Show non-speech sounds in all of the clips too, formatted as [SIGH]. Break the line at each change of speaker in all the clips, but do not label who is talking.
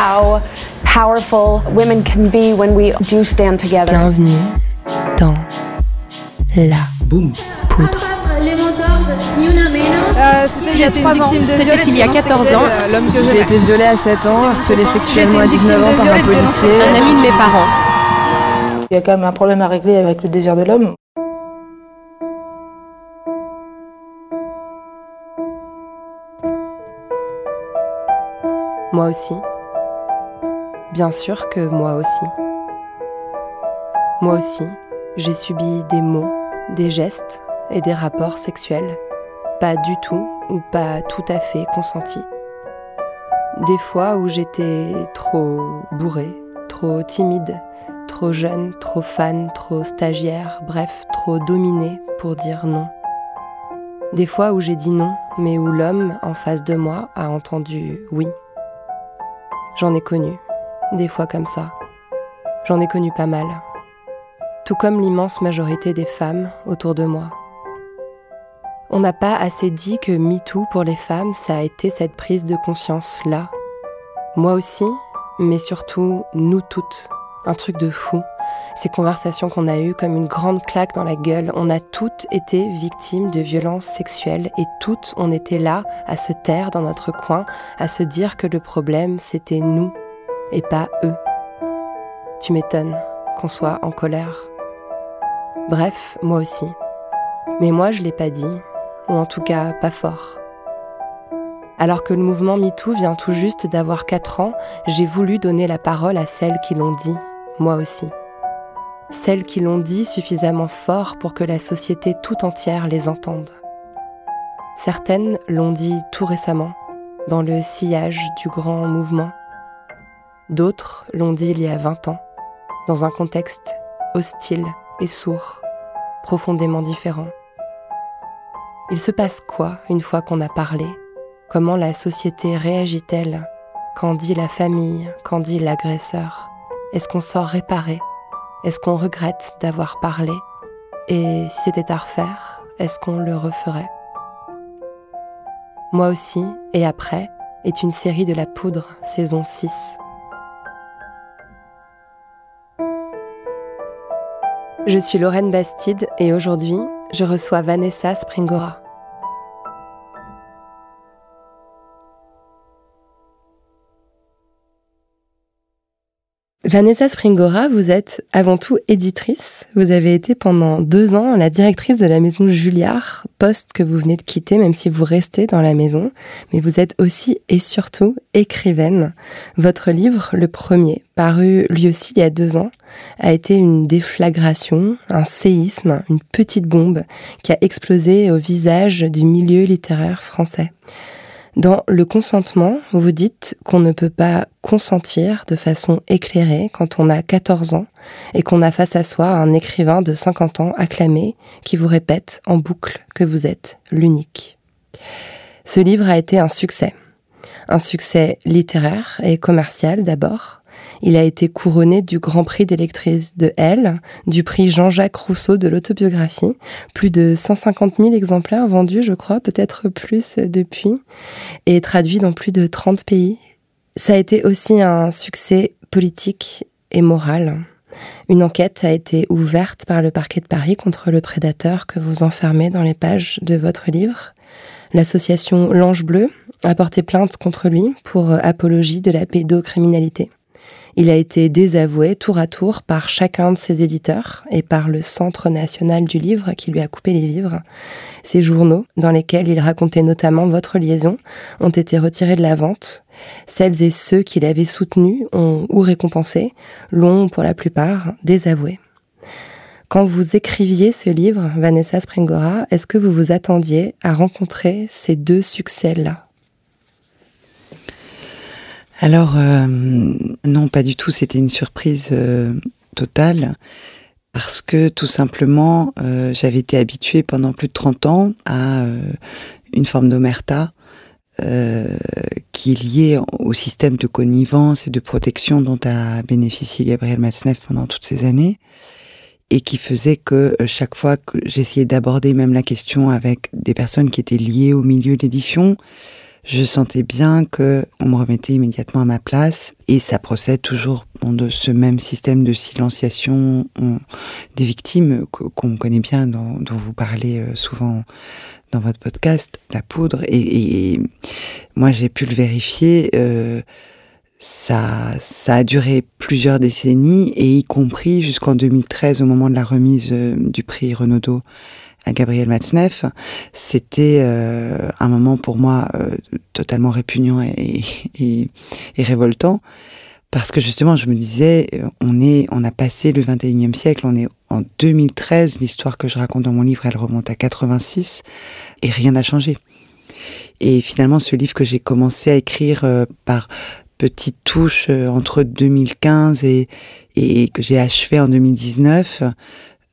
How powerful women can be when we do stand together.
Bienvenue dans la poudre.
C'était il y a 3 ans. C'était il y a 14 ans.
J'ai été violée à 7 ans, harcelée sexuellement à 19 ans par un policier.
Un ami de mes parents.
Il y a quand même un problème à régler avec le désir de l'homme.
Moi aussi. Bien sûr que moi aussi. Moi aussi, j'ai subi des mots, des gestes et des rapports sexuels, pas du tout ou pas tout à fait consentis. Des fois où j'étais trop bourrée, trop timide, trop jeune, trop fan, trop stagiaire, bref, trop dominée pour dire non. Des fois où j'ai dit non, mais où l'homme en face de moi a entendu oui. J'en ai connu, des fois comme ça. J'en ai connu pas mal. Tout comme l'immense majorité des femmes autour de moi. On n'a pas assez dit que MeToo pour les femmes, ça a été cette prise de conscience-là. Moi aussi, mais surtout nous toutes. Un truc de fou. Ces conversations qu'on a eues comme une grande claque dans la gueule. On a toutes été victimes de violences sexuelles et toutes on était là à se taire dans notre coin, à se dire que le problème c'était nous et pas eux. Tu m'étonnes qu'on soit en colère. Bref, moi aussi. Mais moi je l'ai pas dit, ou en tout cas pas fort. Alors que le mouvement MeToo vient tout juste d'avoir 4 ans, j'ai voulu donner la parole à celles qui l'ont dit, moi aussi. Celles qui l'ont dit suffisamment fort pour que la société tout entière les entende. Certaines l'ont dit tout récemment, dans le sillage du grand mouvement. D'autres l'ont dit il y a 20 ans, dans un contexte hostile et sourd, profondément différent. Il se passe quoi une fois qu'on a parlé? Comment la société réagit-elle? Qu'en dit la famille? Qu'en dit l'agresseur? Est-ce qu'on sort réparé? Est-ce qu'on regrette d'avoir parlé? Et si c'était à refaire, est-ce qu'on le referait? Moi aussi, et après, est une série de La Poudre, saison 6. Je suis Lorraine Bastide et aujourd'hui, je reçois Vanessa Springora. Vanessa Springora, vous êtes avant tout éditrice. Vous avez été pendant deux ans la directrice de la maison Julliard, poste que vous venez de quitter, même si vous restez dans la maison. Mais vous êtes aussi et surtout écrivaine. Votre livre, le premier, paru lui aussi il y a deux ans, a été une déflagration, un séisme, une petite bombe qui a explosé au visage du milieu littéraire français. Dans le consentement, vous dites qu'on ne peut pas consentir de façon éclairée quand on a 14 ans et qu'on a face à soi un écrivain de 50 ans acclamé qui vous répète en boucle que vous êtes l'unique. Ce livre a été un succès. Un succès littéraire et commercial d'abord. Il a été couronné du Grand Prix des lectrices de Elle, du prix Jean-Jacques Rousseau de l'autobiographie. Plus de 150 000 exemplaires vendus, je crois, peut-être plus depuis, et traduit dans plus de 30 pays. Ça a été aussi un succès politique et moral. Une enquête a été ouverte par le parquet de Paris contre le prédateur que vous enfermez dans les pages de votre livre. L'association L'Ange Bleu a porté plainte contre lui pour apologie de la pédocriminalité. Il a été désavoué tour à tour par chacun de ses éditeurs et par le Centre national du livre qui lui a coupé les vivres. Ces journaux, dans lesquels il racontait notamment votre liaison, ont été retirés de la vente. Celles et ceux qui l'avaient soutenu ont ou récompensé, l'ont pour la plupart désavoué. Quand vous écriviez ce livre, Vanessa Springora, est-ce que vous vous attendiez à rencontrer ces deux succès-là?
Alors, euh, non, pas du tout. C'était une surprise euh, totale parce que tout simplement, euh, j'avais été habituée pendant plus de 30 ans à une forme d'omerta qui est liée au système de connivence et de protection dont a bénéficié Gabriel Matzneff pendant toutes ces années et qui faisait que chaque fois que j'essayais d'aborder même la question avec des personnes qui étaient liées au milieu de l'édition, je sentais bien que on me remettait immédiatement à ma place et ça procède toujours de ce même système de silenciation des victimes qu'on connaît bien, dont, vous parlez euh, souvent dans votre podcast, la poudre. Et, moi, j'ai pu le vérifier. Euh, ça, a duré plusieurs décennies et y compris jusqu'en 2013 au moment de la remise euh, du prix Renaudot à Gabriel Matzneff, c'était euh, un moment pour moi euh, totalement répugnant et, et, et, révoltant parce que justement je me disais euh, on est on a passé le 21e siècle, on est en 2013, l'histoire que je raconte dans mon livre, elle remonte à 86 et rien n'a changé. Et finalement ce livre que j'ai commencé à écrire par petites touches entre 2015 et, et que j'ai achevé en 2019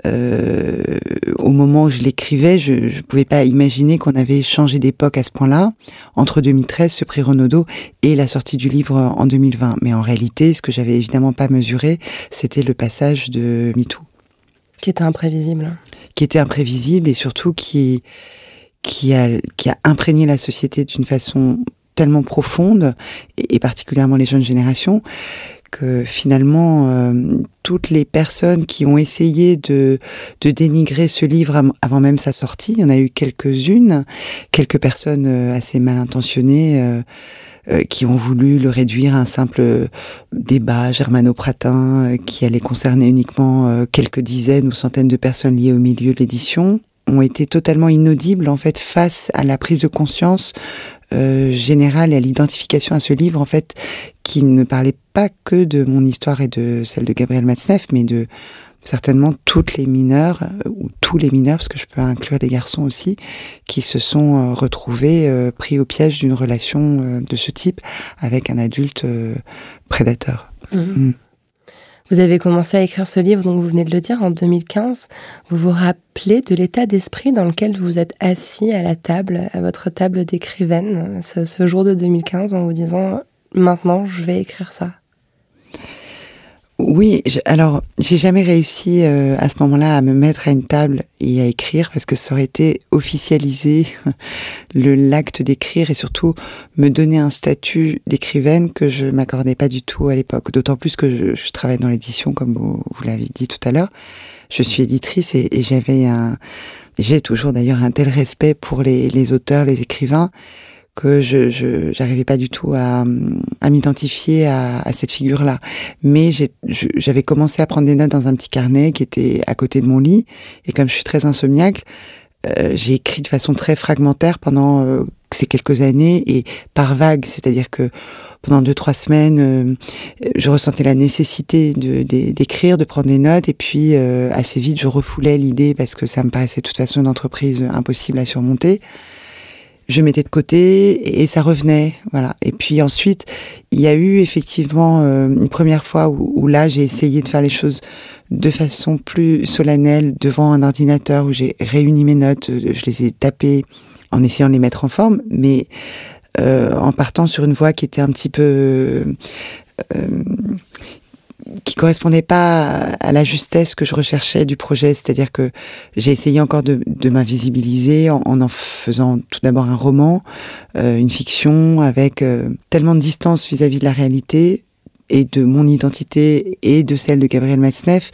euh, au moment où je l'écrivais, je ne pouvais pas imaginer qu'on avait changé d'époque à ce point-là, entre 2013, ce prix Renaudot, et la sortie du livre en 2020. Mais en réalité, ce que j'avais évidemment pas mesuré, c'était le passage de MeToo.
Qui était imprévisible.
Qui était imprévisible et surtout qui, qui, a, qui a imprégné la société d'une façon tellement profonde, et particulièrement les jeunes générations, que finalement euh, toutes les personnes qui ont essayé de, dénigrer ce livre avant même sa sortie, il y en a eu quelques-unes, quelques personnes euh, assez mal intentionnées euh, qui ont voulu le réduire à un simple débat germano-pratin qui allait concerner uniquement quelques dizaines ou centaines de personnes liées au milieu de l'édition ont été totalement inaudibles en fait face à la prise de conscience euh, générale et à l'identification à ce livre, en fait, qui ne parlait pas que de mon histoire et de celle de Gabriel Matzneff, mais de certainement toutes les mineures, euh, ou tous les mineurs, parce que je peux inclure les garçons aussi, qui se sont euh, retrouvés pris au piège d'une relation de ce type avec un adulte prédateur. Mmh. Mmh.
Vous avez commencé à écrire ce livre, donc vous venez de le dire, en 2015. Vous vous rappelez de l'état d'esprit dans lequel vous êtes assis à la table, à votre table d'écrivaine, ce jour de 2015, en vous disant maintenant, je vais écrire ça
oui, alors j'ai jamais réussi euh, à ce moment-là à me mettre à une table et à écrire parce que ça aurait été officialiser [LAUGHS] le l'acte d'écrire et surtout me donner un statut d'écrivaine que je m'accordais pas du tout à l'époque. D'autant plus que je, je travaille dans l'édition, comme vous, vous l'avez dit tout à l'heure. Je suis éditrice et, et j'avais un, j'ai toujours d'ailleurs un tel respect pour les, les auteurs, les écrivains que je j'arrivais pas du tout à, à m'identifier à, à, cette figure-là. Mais j'avais commencé à prendre des notes dans un petit carnet qui était à côté de mon lit. Et comme je suis très insomniaque, euh, j'ai écrit de façon très fragmentaire pendant euh, ces quelques années et par vague, c'est-à-dire que pendant deux trois semaines, euh, je ressentais la nécessité d'écrire, de, de, prendre des notes, et puis euh, assez vite, je refoulais l'idée parce que ça me paraissait de toute façon une entreprise impossible à surmonter je mettais de côté et ça revenait, voilà. Et puis ensuite, il y a eu effectivement euh, une première fois où, là j'ai essayé de faire les choses de façon plus solennelle devant un ordinateur où j'ai réuni mes notes, euh, je les ai tapées en essayant de les mettre en forme, mais euh, en partant sur une voie qui était un petit peu qui correspondait pas à la justesse que je recherchais du projet. C'est-à-dire que j'ai essayé encore de, de m'invisibiliser en, en, faisant tout d'abord un roman, euh, une fiction avec euh, tellement de distance vis-à-vis de la réalité et de mon identité et de celle de Gabriel Matzneff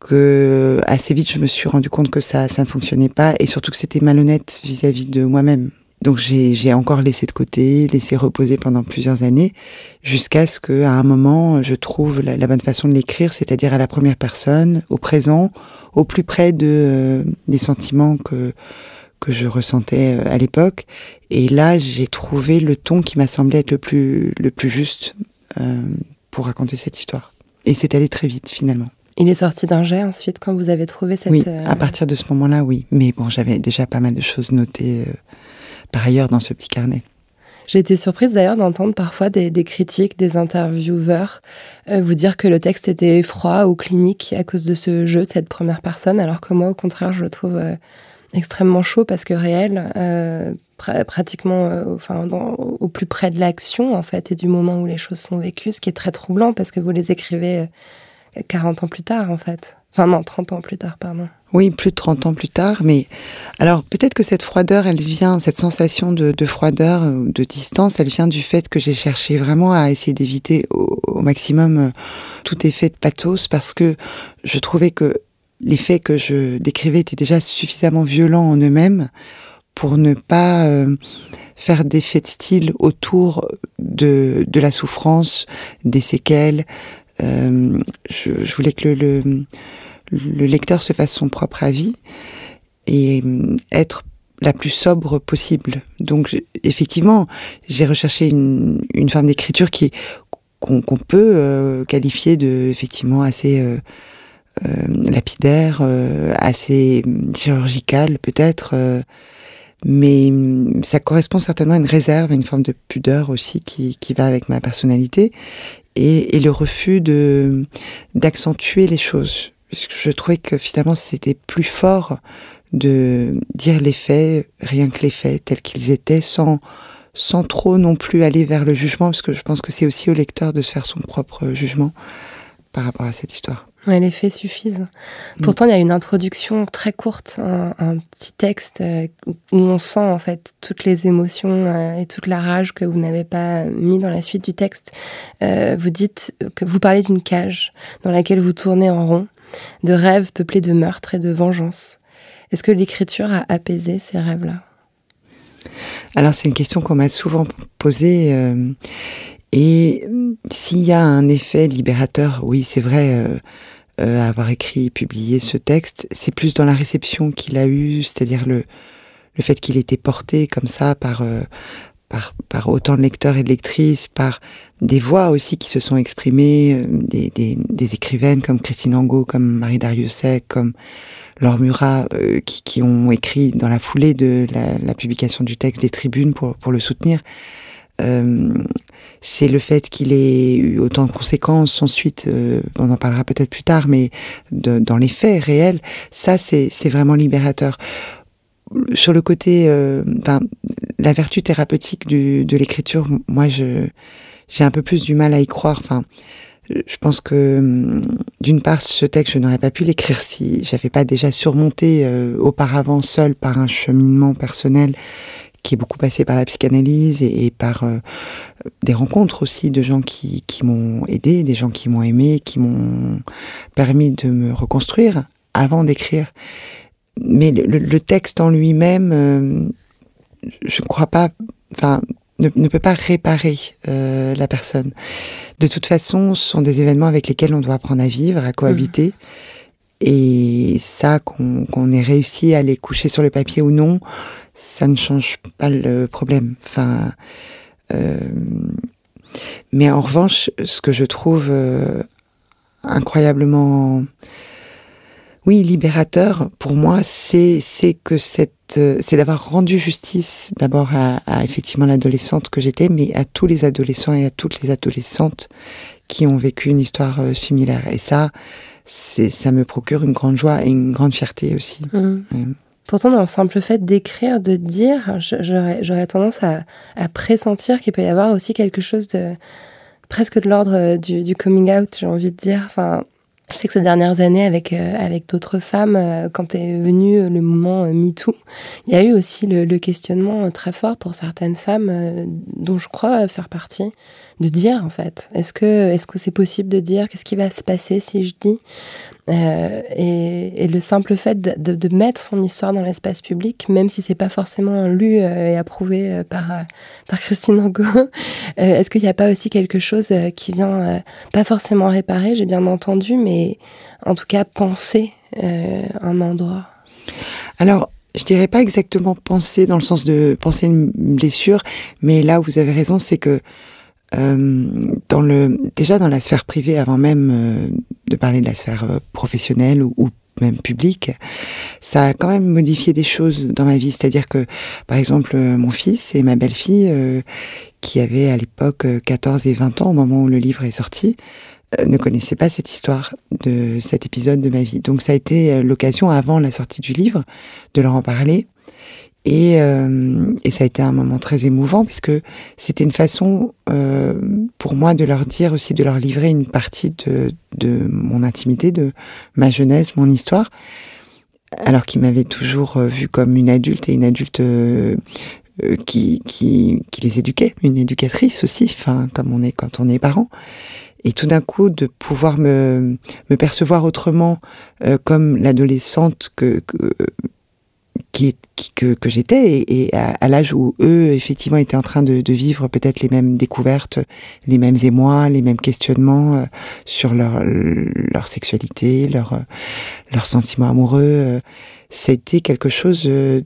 que assez vite je me suis rendu compte que ça, ça ne fonctionnait pas et surtout que c'était malhonnête vis-à-vis -vis de moi-même. Donc j'ai encore laissé de côté, laissé reposer pendant plusieurs années, jusqu'à ce qu'à un moment, je trouve la, bonne façon de l'écrire, c'est-à-dire à la première personne, au présent, au plus près de euh, des sentiments que que je ressentais euh, à l'époque. Et là, j'ai trouvé le ton qui m'a semblé être le plus le plus juste euh, pour raconter cette histoire. Et c'est allé très vite finalement.
Il est sorti d'un jet ensuite quand vous avez trouvé cette.
Oui, à partir de ce moment-là, oui. Mais bon, j'avais déjà pas mal de choses notées par ailleurs dans ce petit carnet.
J'ai été surprise d'ailleurs d'entendre parfois des, critiques, des intervieweurs euh, vous dire que le texte était froid ou clinique à cause de ce jeu de cette première personne, alors que moi, au contraire, je le trouve euh, extrêmement chaud parce que réel, euh, pratiquement enfin, au plus près de l'action en fait et du moment où les choses sont vécues, ce qui est très troublant parce que vous les écrivez 40 ans plus tard en fait. Enfin non, 30 ans plus tard, pardon.
Oui, plus de 30 ans plus tard, mais alors peut-être que cette froideur, elle vient, cette sensation de, froideur, euh, de distance, elle vient du fait que j'ai cherché vraiment à essayer d'éviter au, maximum euh, tout effet de pathos parce que je trouvais que les faits que je décrivais étaient déjà suffisamment violents en eux-mêmes pour ne pas euh, faire d'effet de style autour de, la souffrance, des séquelles. je, voulais que le lecteur se fasse son propre avis et euh, être la plus sobre possible. Donc effectivement, j'ai recherché une, forme d'écriture qui qu'on peut euh, qualifier de effectivement assez euh, lapidaire, assez chirurgicale peut-être, mais ça correspond certainement à une réserve, à une forme de pudeur aussi qui, qui va avec ma personnalité et, et le refus de d'accentuer les choses je trouvais que finalement c'était plus fort de dire les faits, rien que les faits tels qu'ils étaient, sans, sans trop non plus aller vers le jugement, parce que je pense que c'est aussi au lecteur de se faire son propre jugement par rapport à cette histoire.
Oui, les faits suffisent. Mm. Pourtant, il y a une introduction très courte, un, petit texte euh, où on sent en fait toutes les émotions euh, et toute la rage que vous n'avez pas mis dans la suite du texte. Euh, vous dites que vous parlez d'une cage dans laquelle vous tournez en rond de rêves peuplés de meurtres et de vengeance. Est-ce que l'écriture a apaisé ces rêves-là?
Alors c'est une question qu'on m'a souvent posée. Euh, et s'il y a un effet libérateur, oui, c'est vrai, euh, euh, avoir écrit et publié ce texte, c'est plus dans la réception qu'il a eue, c'est-à-dire le, le fait qu'il était porté comme ça par, par, autant de lecteurs et de lectrices, par des voix aussi qui se sont exprimées, euh, des, écrivaines comme Christine Angot, comme Marie Dariussec, comme Laure Murat, euh, qui, ont écrit dans la foulée de la, publication du texte des tribunes pour, le soutenir. Euh, c'est le fait qu'il ait eu autant de conséquences ensuite, on en parlera peut-être plus tard, mais dans les faits réels, ça c'est vraiment libérateur sur le côté, euh, la vertu thérapeutique de l'écriture, moi, je j'ai un peu plus du mal à y croire. Enfin, je pense que hum, d'une part, ce texte, je n'aurais pas pu l'écrire si j'avais pas déjà surmonté euh, auparavant seul par un cheminement personnel qui est beaucoup passé par la psychanalyse et, par euh, des rencontres aussi de gens qui, qui m'ont aidé, des gens qui m'ont aimé, qui m'ont permis de me reconstruire avant d'écrire mais le, texte en lui-même, euh, je ne crois pas, enfin, ne, peut pas réparer euh, la personne. De toute façon, ce sont des événements avec lesquels on doit apprendre à vivre, à cohabiter. Mmh. Et ça, qu'on ait réussi à les coucher sur le papier ou non, ça ne change pas le problème. Enfin, euh, mais en revanche, ce que je trouve incroyablement oui, libérateur, pour moi, c'est c'est que cette euh, c'est d'avoir rendu justice d'abord à, effectivement l'adolescente que j'étais, mais à tous les adolescents et à toutes les adolescentes qui ont vécu une histoire euh, similaire. Et ça, c'est ça me procure une grande joie et une grande fierté aussi.
Mmh. Pourtant, dans le simple fait d'écrire, de dire, j'aurais tendance à, à pressentir qu'il peut y avoir aussi quelque chose de presque de l'ordre euh, du, du, coming out, j'ai envie de dire. Enfin, je sais que ces dernières années, avec, euh, avec d'autres femmes, euh, quand est venu le moment euh, MeToo, il y a eu aussi le, questionnement très fort pour certaines femmes, dont je crois faire partie, de dire en fait, est-ce que est-ce que c'est possible de dire qu'est-ce qui va se passer si je dis euh, et, le simple fait de, mettre son histoire dans l'espace public, même si c'est pas forcément lu et approuvé par par Christine Angot, [LAUGHS] est-ce qu'il n'y a pas aussi quelque chose qui vient pas forcément réparer, j'ai bien entendu, mais en tout cas penser un endroit?
Alors je dirais pas exactement penser dans le sens de penser une blessure, mais là où vous avez raison, c'est que euh, dans le, déjà dans la sphère privée, avant même euh, de parler de la sphère euh, professionnelle ou, même public, ça a quand même modifié des choses dans ma vie. C'est-à-dire que, par exemple, mon fils et ma belle-fille, qui avaient à l'époque 14 et 20 ans au moment où le livre est sorti, ne connaissaient pas cette histoire de cet épisode de ma vie. Donc ça a été l'occasion, avant la sortie du livre, de leur en parler et, euh, et, ça a été un moment très émouvant puisque c'était une façon euh, pour moi de leur dire aussi, de leur livrer une partie de, de mon intimité, de ma jeunesse, mon histoire, alors qu'ils m'avaient toujours euh, vu comme une adulte et une adulte euh, euh, qui, qui, qui, les éduquait, une éducatrice aussi, enfin comme on est quand on est parent. Et tout d'un coup, de pouvoir me, me percevoir autrement euh, comme l'adolescente que, que qui, que, que j'étais et, à, l'âge où eux effectivement étaient en train de, de vivre peut-être les mêmes découvertes, les mêmes émois, les mêmes questionnements euh, sur leur leur sexualité, leur leurs sentiments amoureux. Euh, C'était quelque chose euh,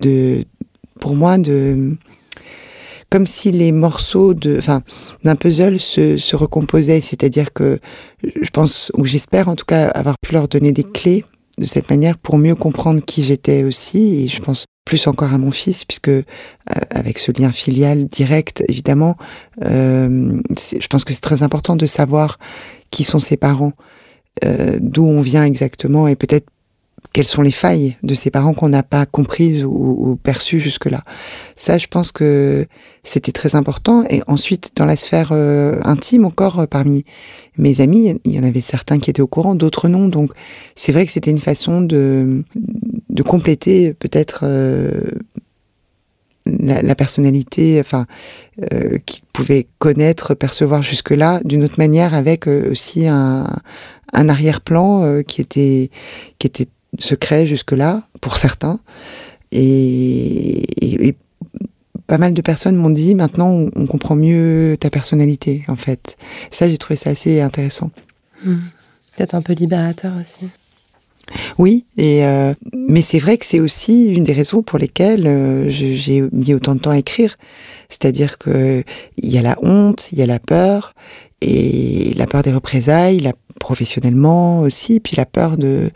de pour moi de comme si les morceaux de, enfin, d'un puzzle se, se recomposaient. C'est-à-dire que je pense, ou j'espère en tout cas avoir pu leur donner des clés de cette manière pour mieux comprendre qui j'étais aussi et je pense plus encore à mon fils puisque euh, avec ce lien filial direct évidemment euh, je pense que c'est très important de savoir qui sont ses parents euh, d'où on vient exactement et peut-être quelles sont les failles de ses parents qu'on n'a pas comprises ou, perçues jusque-là. Ça, je pense que c'était très important. Et ensuite, dans la sphère euh, intime, encore euh, parmi mes amis, il y en avait certains qui étaient au courant, d'autres non. Donc, c'est vrai que c'était une façon de, compléter peut-être euh, la, personnalité, enfin, qu'ils pouvaient connaître, percevoir jusque-là, d'une autre manière, avec aussi un, arrière-plan qui était secret jusque-là, pour certains. Et, et, et, pas mal de personnes m'ont dit maintenant on, on, comprend mieux ta personnalité, en fait. Ça, j'ai trouvé ça assez intéressant.
Mmh. Peut-être un peu libérateur aussi.
Oui, et euh, mais c'est vrai que c'est aussi une des raisons pour lesquelles euh, j'ai mis autant de temps à écrire. C'est-à-dire que il y a la honte, il y a la peur, et la peur des représailles, la, professionnellement aussi, puis la peur de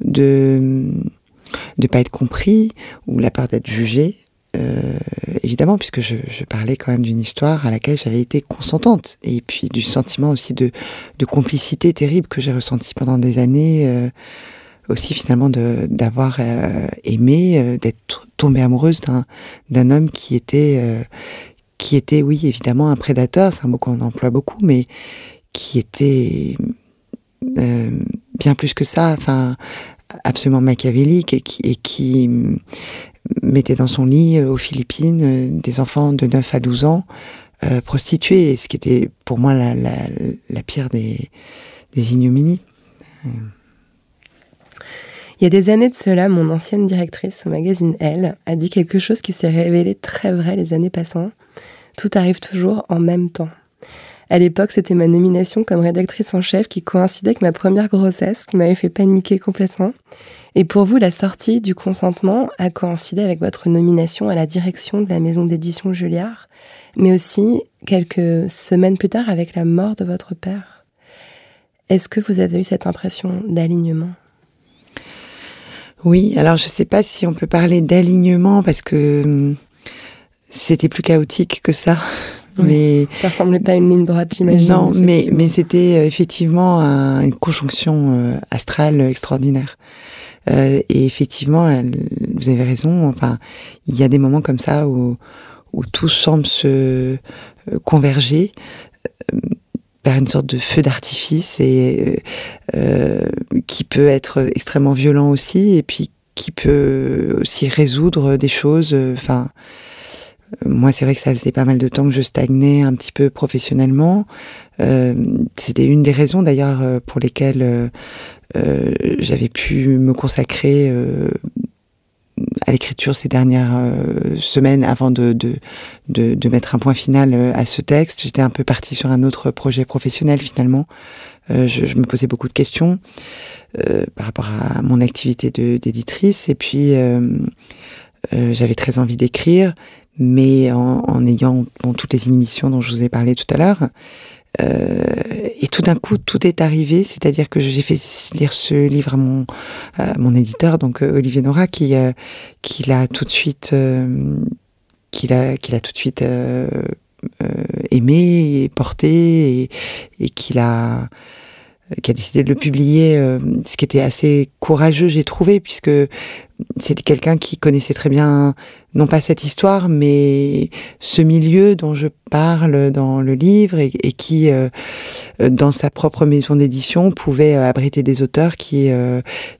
de de pas être compris ou la peur d'être jugé. Euh, évidemment, puisque je, parlais quand même d'une histoire à laquelle j'avais été consentante, et puis du sentiment aussi de, de complicité terrible que j'ai ressenti pendant des années, euh, aussi finalement d'avoir euh, aimé, d'être tombée amoureuse d'un homme qui était, qui était, oui, évidemment un prédateur, c'est un mot qu'on emploie beaucoup, mais qui était bien plus que ça, enfin absolument machiavélique et qui, qui mettait dans son lit euh, aux Philippines euh, des enfants de 9 à 12 ans euh, prostitués, ce qui était pour moi la, la, la pire des, des ignominies.
Il y a des années de cela, mon ancienne directrice au magazine Elle a dit quelque chose qui s'est révélé très vrai les années passant. Tout arrive toujours en même temps. À l'époque, c'était ma nomination comme rédactrice en chef qui coïncidait avec ma première grossesse, qui m'avait fait paniquer complètement. Et pour vous, la sortie du consentement a coïncidé avec votre nomination à la direction de la maison d'édition Julliard, mais aussi quelques semaines plus tard avec la mort de votre père. Est-ce que vous avez eu cette impression d'alignement?
Oui, alors je ne sais pas si on peut parler d'alignement parce que hum, c'était plus chaotique que ça. [LAUGHS]
Mais ça ressemblait pas à une ligne droite, j'imagine.
Non, mais mais c'était euh, effectivement un, une conjonction euh, astrale extraordinaire. Euh, et effectivement, vous avez raison. Enfin, il y a des moments comme ça où où tout semble se euh, converger euh, vers une sorte de feu d'artifice et euh, qui peut être extrêmement violent aussi, et puis qui peut aussi résoudre des choses. Enfin. Moi, c'est vrai que ça faisait pas mal de temps que je stagnais un petit peu professionnellement. Euh, C'était une des raisons d'ailleurs pour lesquelles euh, euh, j'avais pu me consacrer euh, à l'écriture ces dernières euh, semaines avant de, de, de, de, mettre un point final à ce texte. J'étais un peu partie sur un autre projet professionnel finalement. Je, je, me posais beaucoup de questions par rapport à mon activité d'éditrice et puis j'avais très envie d'écrire mais en, en ayant bon, toutes les émissions dont je vous ai parlé tout à l'heure. et tout d'un coup, tout est arrivé, c'est-à-dire que j'ai fait lire ce livre à mon, mon éditeur, donc Olivier Nora, qui, qui l'a tout de suite, qui l'a, qui l'a tout de suite aimé et porté, et, et qui l'a qui a décidé de le publier, euh, ce qui était assez courageux, j'ai trouvé, puisque c'était quelqu'un qui connaissait très bien, non pas cette histoire, mais ce milieu dont je parle dans le livre et, qui, euh, dans sa propre maison d'édition, pouvait euh, abriter des auteurs qui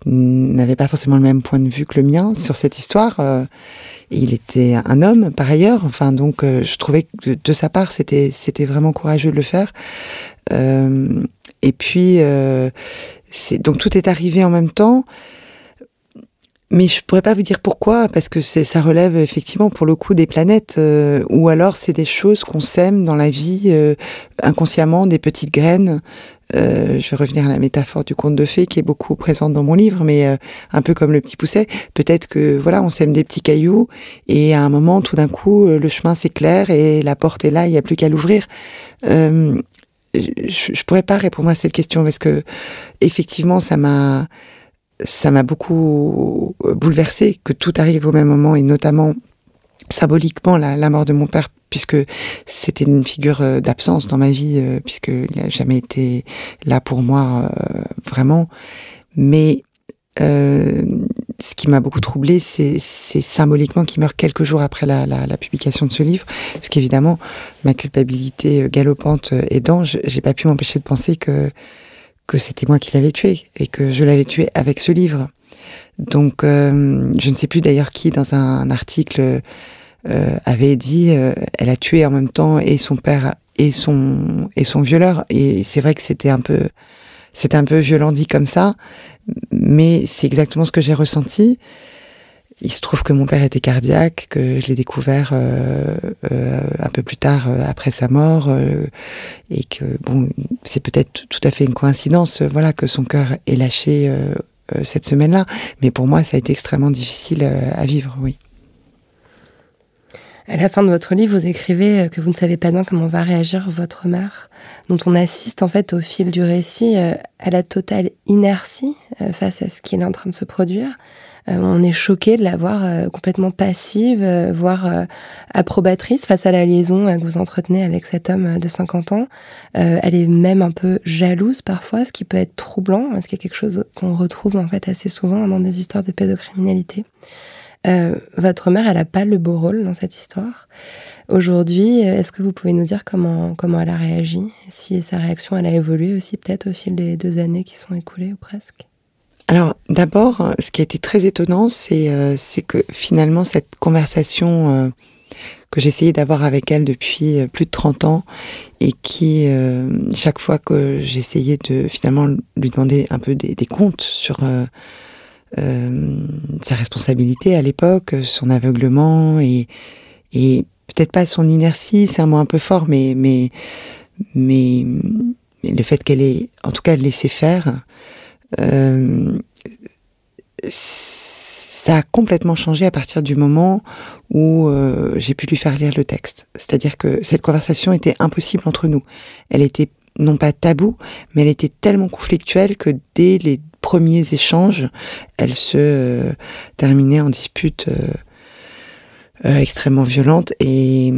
n'avaient pas forcément le même point de vue que le mien sur cette histoire. il était un homme par ailleurs, enfin donc je trouvais que de sa part c'était c'était vraiment courageux de le faire. Et puis, euh, donc tout est arrivé en même temps. Mais je pourrais pas vous dire pourquoi, parce que ça relève effectivement pour le coup des planètes, euh, ou alors c'est des choses qu'on sème dans la vie euh, inconsciemment, des petites graines. Euh, je vais revenir à la métaphore du conte de fées qui est beaucoup présente dans mon livre, mais un peu comme le petit pousset. Peut-être que voilà, on sème des petits cailloux et à un moment, tout d'un coup, le chemin s'éclaire et la porte est là, il n'y a plus qu'à l'ouvrir je, je pourrais pas répondre à cette question parce que effectivement ça m'a ça m'a beaucoup bouleversé que tout arrive au même moment et notamment symboliquement la, mort de mon père puisque c'était une figure euh, d'absence dans ma vie euh, puisqu'il n'a jamais été là pour moi euh, vraiment. Mais euh, ce qui m'a beaucoup troublé, c'est symboliquement qu'il meurt quelques jours après la, publication de ce livre, parce qu'évidemment, ma culpabilité euh, galopante euh, aidant, j'ai pas pu m'empêcher de penser que c'était moi qui l'avais tué et que je l'avais tué avec ce livre. Donc, euh, je ne sais plus d'ailleurs qui dans un, article euh, avait dit, euh, elle a tué en même temps et son père et son et son violeur. Et c'est vrai que c'était un peu c'est un peu violent dit comme ça, mais c'est exactement ce que j'ai ressenti. Il se trouve que mon père était cardiaque, que je l'ai découvert euh, euh, un peu plus tard euh, après sa mort, euh, et que bon, c'est peut-être tout à fait une coïncidence, voilà, que son cœur ait lâché euh, cette semaine-là. Mais pour moi, ça a été extrêmement difficile à vivre, oui.
À la fin de votre livre, vous écrivez que vous ne savez pas bien comment va réagir votre mère, dont on assiste en fait au fil du récit à la totale inertie face à ce qui est en train de se produire. On est choqué de la voir complètement passive, voire approbatrice face à la liaison que vous entretenez avec cet homme de 50 ans. Elle est même un peu jalouse parfois, ce qui peut être troublant, qu'il y a quelque chose qu'on retrouve en fait assez souvent dans des histoires de pédocriminalité. Euh, votre mère, elle n'a pas le beau rôle dans cette histoire. Aujourd'hui, est-ce que vous pouvez nous dire comment, comment elle a réagi? Si sa réaction, elle a évolué aussi peut-être au fil des deux années qui sont écoulées ou presque?
Alors d'abord, ce qui a été très étonnant, c'est euh, que finalement cette conversation euh, que j'essayais d'avoir avec elle depuis euh, plus de 30 ans et qui, euh, chaque fois que j'essayais de finalement lui demander un peu des comptes sur euh, sa responsabilité à l'époque, son aveuglement et, et peut-être pas son inertie, c'est un mot un peu fort, mais mais mais, mais le fait qu'elle ait, en tout cas, laissé faire, euh, ça a complètement changé à partir du moment où euh, j'ai pu lui faire lire le texte. C'est-à-dire que cette conversation était impossible entre nous. Elle était non pas tabou, mais elle était tellement conflictuelle que dès les premiers échanges, elle se euh, terminait en dispute euh, euh, extrêmement violente et,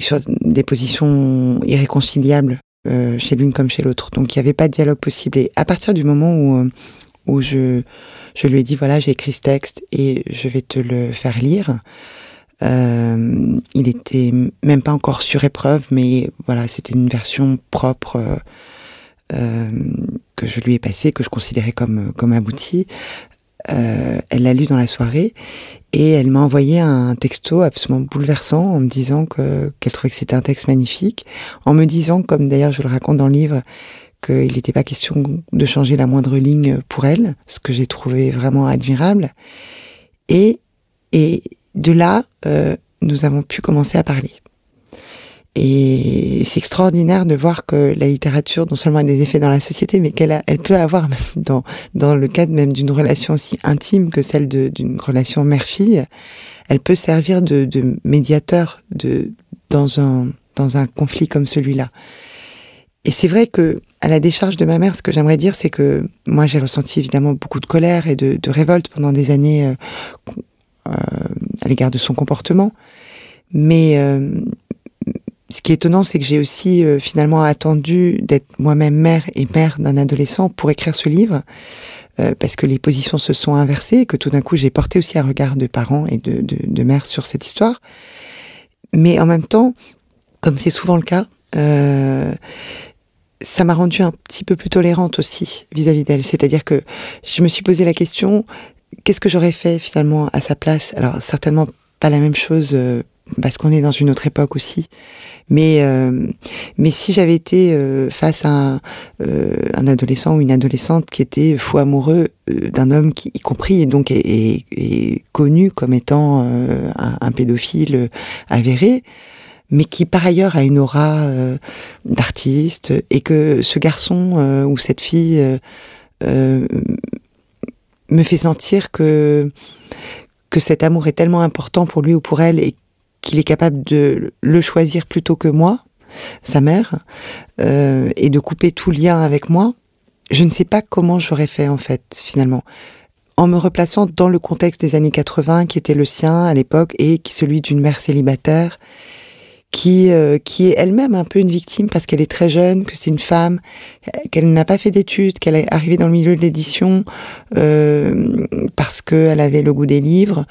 sur des positions irréconciliables chez l'une comme chez l'autre. Donc il n'y avait pas de dialogue possible. Et à partir du moment où, je, lui ai dit, voilà, j'ai écrit ce texte et je vais te le faire lire, il était même pas encore sur épreuve, mais voilà, c'était une version propre que je lui ai passée, que je considérais comme, comme aboutie. Euh, elle l'a lu dans la soirée et elle m'a envoyé un texto absolument bouleversant en me disant que qu'elle trouvait que c'était un texte magnifique, en me disant, comme d'ailleurs je le raconte dans le livre, qu'il n'était pas question de changer la moindre ligne pour elle, ce que j'ai trouvé vraiment admirable. Et, et de là, euh, nous avons pu commencer à parler. Et c'est extraordinaire de voir que la littérature, non seulement a des effets dans la société, mais qu'elle elle peut avoir, [LAUGHS] dans, dans le cadre même d'une relation aussi intime que celle d'une relation mère-fille, elle peut servir de, médiateur de, dans, un, dans un conflit comme celui-là. Et c'est vrai que à la décharge de ma mère, ce que j'aimerais dire, c'est que moi j'ai ressenti évidemment beaucoup de colère et de, de révolte pendant des années euh, euh, à l'égard de son comportement. Mais euh, ce qui est étonnant, c'est que j'ai aussi euh, finalement attendu d'être moi-même mère et mère d'un adolescent pour écrire ce livre, euh, parce que les positions se sont inversées, et que tout d'un coup j'ai porté aussi un regard de parents et de, de, mère sur cette histoire. Mais en même temps, comme c'est souvent le cas, euh, ça m'a rendue un petit peu plus tolérante aussi vis-à-vis d'elle. C'est-à-dire que je me suis posé la question, qu'est-ce que j'aurais fait finalement à sa place? Alors certainement pas la même chose parce qu'on est dans une autre époque aussi. Mais euh, mais si j'avais été euh, face à un, euh, un, adolescent ou une adolescente qui était fou amoureux d'un homme qui, y compris, et donc est, connu comme étant un, pédophile avéré, mais qui par ailleurs a une aura d'artiste, et que ce garçon ou cette fille me fait sentir que que cet amour est tellement important pour lui ou pour elle qu'il est capable de le choisir plutôt que moi, sa mère, euh, et de couper tout lien avec moi, je ne sais pas comment j'aurais fait en fait finalement. En me replaçant dans le contexte des années 80 qui était le sien à l'époque et qui celui d'une mère célibataire qui, euh, qui est elle-même un peu une victime parce qu'elle est très jeune, que c'est une femme, qu'elle n'a pas fait d'études, qu'elle est arrivée dans le milieu de l'édition euh, parce qu'elle avait le goût des livres,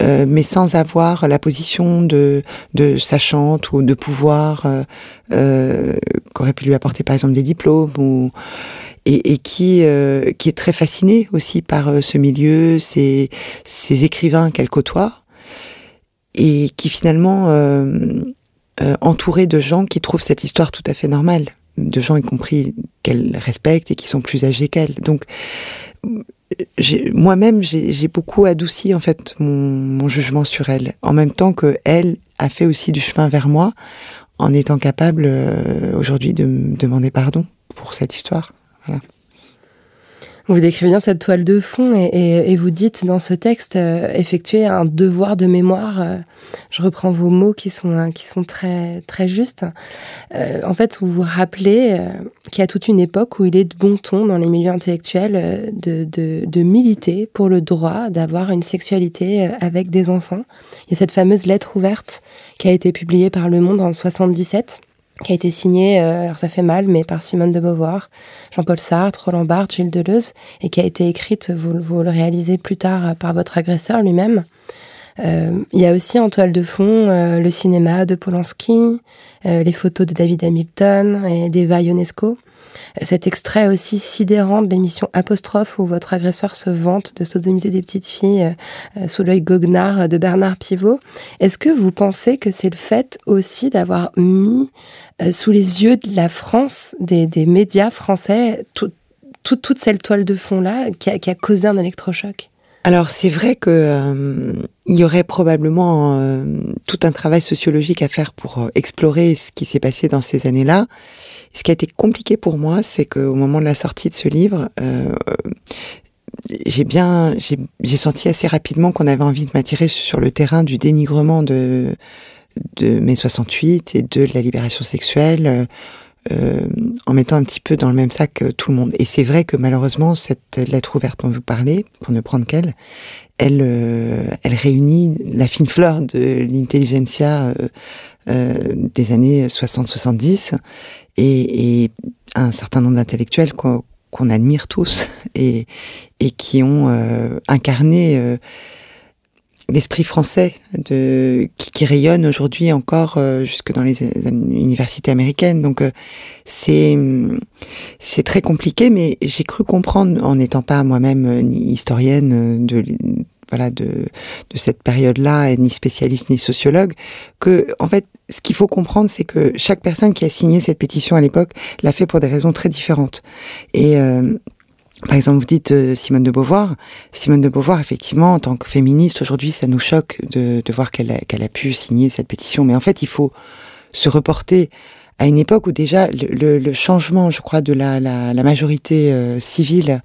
euh, mais sans avoir la position de, de sachante ou de pouvoir euh, euh, qu'aurait pu lui apporter par exemple des diplômes ou et, et qui euh, qui est très fascinée aussi par euh, ce milieu, ces, ces écrivains qu'elle côtoie et qui finalement euh, euh, entourée de gens qui trouvent cette histoire tout à fait normale, de gens y compris qu'elle respecte et qui sont plus âgés qu'elle. Donc moi-même, j'ai beaucoup adouci en fait mon, mon, jugement sur elle, en même temps que elle a fait aussi du chemin vers moi, en étant capable euh, aujourd'hui de me demander pardon pour cette histoire. Voilà.
Vous décrivez bien cette toile de fond et, vous dites dans ce texte euh, effectuer un devoir de mémoire. Euh, je reprends vos mots qui sont euh, qui sont très très justes. Euh, en fait, vous vous rappelez euh, qu'il y a toute une époque où il est de bon ton dans les milieux intellectuels de, de, de militer pour le droit d'avoir une sexualité avec des enfants. Il y a cette fameuse lettre ouverte qui a été publiée par Le Monde en 77 qui a été signé, euh, alors ça fait mal, mais par Simone de Beauvoir, Jean-Paul Sartre, Roland Barthes, Gilles Deleuze, et qui a été écrite, vous, le réalisez plus tard, par votre agresseur lui-même. Euh, il y a aussi en toile de fond euh, le cinéma de Polanski, euh, les photos de David Hamilton et d'Eva Ionesco. Cet extrait aussi sidérant de l'émission Apostrophe où votre agresseur se vante de sodomiser des petites filles euh, sous l'œil goguenard de Bernard Pivot. Est-ce que vous pensez que c'est le fait aussi d'avoir mis euh, sous les yeux de la France, des, des médias français, tout, tout, toute cette toile de fond-là qui qui a causé un électrochoc?
Alors c'est vrai que euh, il y aurait probablement euh, tout un travail sociologique à faire pour euh, explorer ce qui s'est passé dans ces années-là. Ce qui a été compliqué pour moi, c'est qu'au moment de la sortie de ce livre, euh, j'ai bien, j'ai senti assez rapidement qu'on avait envie de m'attirer sur le terrain du dénigrement de de mai 68 et de la libération sexuelle. Euh, en mettant un petit peu dans le même sac que tout le monde. Et c'est vrai que malheureusement, cette lettre ouverte dont vous parlez, pour ne prendre qu'elle, elle, euh, réunit la fine fleur de l'intelligentsia euh, euh, des années 60-70 et, un certain nombre d'intellectuels qu'on qu admire tous [LAUGHS] et, qui ont euh, incarné l'esprit français de qui, qui rayonne aujourd'hui encore euh, jusque dans les, universités américaines. Donc euh, c'est c'est très compliqué, mais j'ai cru comprendre en n'étant pas moi-même euh, ni historienne de voilà de de cette période-là, ni spécialiste ni sociologue, que en fait ce qu'il faut comprendre, c'est que chaque personne qui a signé cette pétition à l'époque l'a fait pour des raisons très différentes et euh, par exemple, vous dites euh, Simone de Beauvoir. Simone de Beauvoir, effectivement, en tant que féministe, aujourd'hui, ça nous choque de, de voir qu'elle a, qu a, pu signer cette pétition. Mais en fait, il faut se reporter à une époque où déjà le, le, le changement, je crois, de la, la, la majorité euh, civile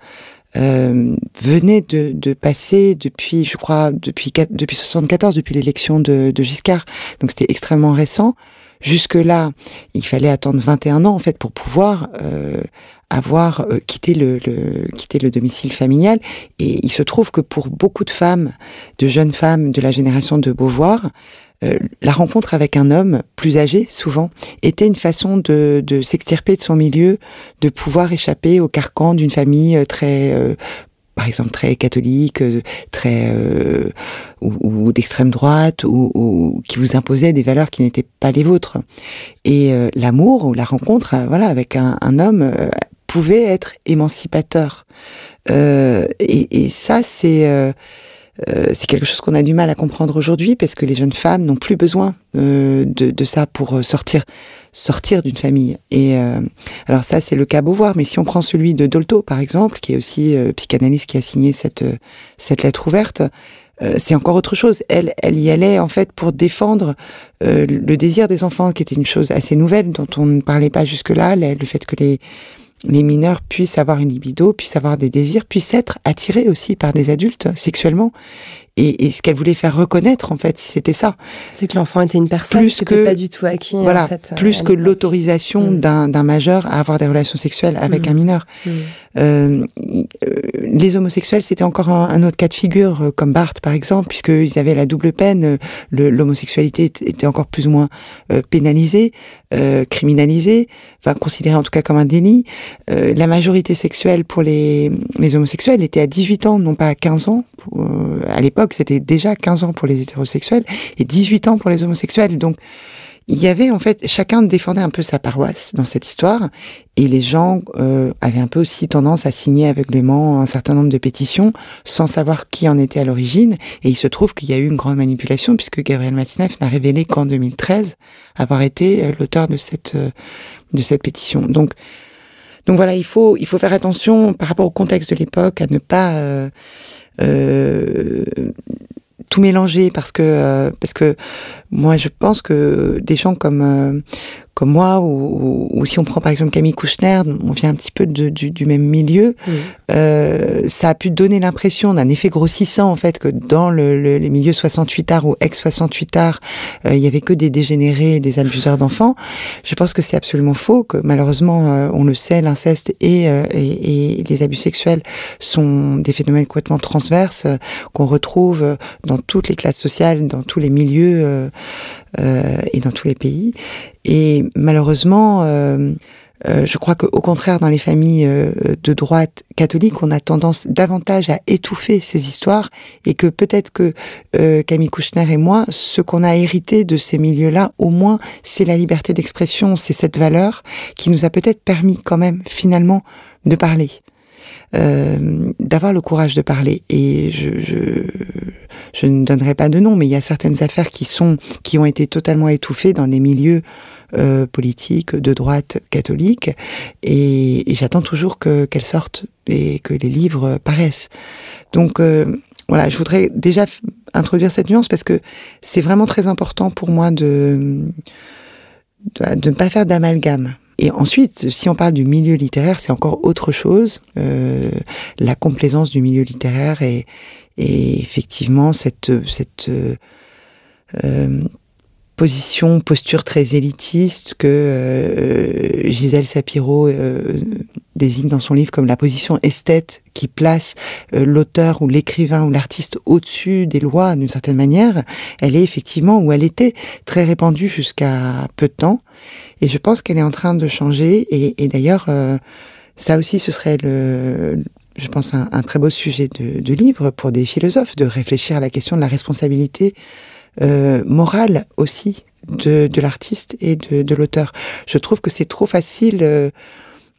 euh, venait de, de, passer depuis, je crois, depuis, depuis 74, depuis l'élection de, de Giscard. Donc c'était extrêmement récent Jusque-là, il fallait attendre 21 ans en fait pour pouvoir euh, avoir euh, quitté le, le, le domicile familial. Et il se trouve que pour beaucoup de femmes, de jeunes femmes de la génération de Beauvoir, euh, la rencontre avec un homme plus âgé, souvent, était une façon de, s'extirper de son milieu, de pouvoir échapper au carcan d'une famille euh, très par exemple très catholique, euh, très euh, ou, ou d'extrême droite, ou, ou, qui vous imposait des valeurs qui n'étaient pas les vôtres. Et euh, l'amour ou la rencontre, euh, voilà, avec un, un homme euh, pouvait être émancipateur. Et, et, ça, c'est euh, c'est quelque chose qu'on a du mal à comprendre aujourd'hui parce que les jeunes femmes n'ont plus besoin euh, de, de, ça pour euh, sortir sortir d'une famille. Et euh, alors ça, c'est le cas Beauvoir, mais si on prend celui de Dolto, par exemple, qui est aussi euh, psychanalyste qui a signé cette cette lettre ouverte, c'est encore autre chose. Elle, elle y allait en fait pour défendre le désir des enfants, qui était une chose assez nouvelle dont on ne parlait pas jusque-là, le fait que les les mineurs puissent avoir une libido, puissent avoir des désirs, puissent être attirés aussi par des adultes sexuellement. Et, et ce qu'elle voulait faire reconnaître, en fait, c'était ça.
C'est que l'enfant était une personne, plus que pas du tout acquis.
Voilà,
en fait,
plus que l'autorisation mmh. d'un majeur à avoir des relations sexuelles avec mmh. un mineur. Mmh. Euh, les homosexuels, c'était encore un, un, autre cas de figure, euh, comme Barthes par exemple, puisqu'ils avaient la double peine. L'homosexualité était encore plus ou moins euh, pénalisée, euh, criminalisée, enfin considérée en tout cas comme un délit. Euh, la majorité sexuelle pour les, les homosexuels était à 18 ans, non pas à 15 ans. À l'époque, c'était déjà 15 ans pour les hétérosexuels et 18 ans pour les homosexuels. Donc, il y avait en fait chacun défendait un peu sa paroisse dans cette histoire et les gens euh, avaient un peu aussi tendance à signer aveuglément un certain nombre de pétitions sans savoir qui en était à l'origine et il se trouve qu'il y a eu une grande manipulation puisque Gabriel Matzneff n'a révélé qu'en 2013 avoir été euh, l'auteur de cette euh, de cette pétition donc donc voilà il faut il faut faire attention par rapport au contexte de l'époque à ne pas euh, euh, tout mélanger parce que euh, parce que moi je pense que des gens comme euh, comme moi ou, ou, si on prend par exemple Camille Kouchner, on vient un petit peu de, du, du, même milieu, mmh. euh, ça a pu donner l'impression d'un effet grossissant en fait que dans le, le, les milieux 68 arts ou ex 68 arts, euh, il y avait que des dégénérés, des abuseurs d'enfants. Je pense que c'est absolument faux, que malheureusement euh, on le sait, l'inceste et, euh, et, et, les abus sexuels sont des phénomènes complètement transverses qu'on retrouve dans toutes les classes sociales, dans tous les milieux euh, et dans tous les pays. Et malheureusement, euh, euh, je crois qu'au contraire, dans les familles euh, de droite catholique, on a tendance davantage à étouffer ces histoires et que peut-être que euh, Camille Kouchner et moi, ce qu'on a hérité de ces milieux-là, au moins, c'est la liberté d'expression, c'est cette valeur qui nous a peut-être permis quand même, finalement, de parler. Euh, d'avoir le courage de parler. Et je, je, je, ne donnerai pas de nom, mais il y a certaines affaires qui sont, qui ont été totalement étouffées dans des milieux euh, politiques de droite catholique. Et, et j'attends toujours que qu'elles sortent et que les livres paraissent. Donc euh, voilà, je voudrais déjà introduire cette nuance parce que c'est vraiment très important pour moi de de, de ne pas faire d'amalgame et ensuite, si on parle du milieu littéraire, c'est encore autre chose. Euh, la complaisance du milieu littéraire et, effectivement cette, cette euh, position, posture très élitiste que euh, Gisèle Sapiro euh, désigne dans son livre comme la position esthète qui place euh, l'auteur ou l'écrivain ou l'artiste au-dessus des lois d'une certaine manière, elle est effectivement, ou elle était très répandue jusqu'à peu de temps. Et je pense qu'elle est en train de changer. Et, d'ailleurs, euh, ça aussi, ce serait le, je pense, un, très beau sujet de, livre pour des philosophes, de réfléchir à la question de la responsabilité euh, morale aussi de, l'artiste et de, l'auteur. Je trouve que c'est trop facile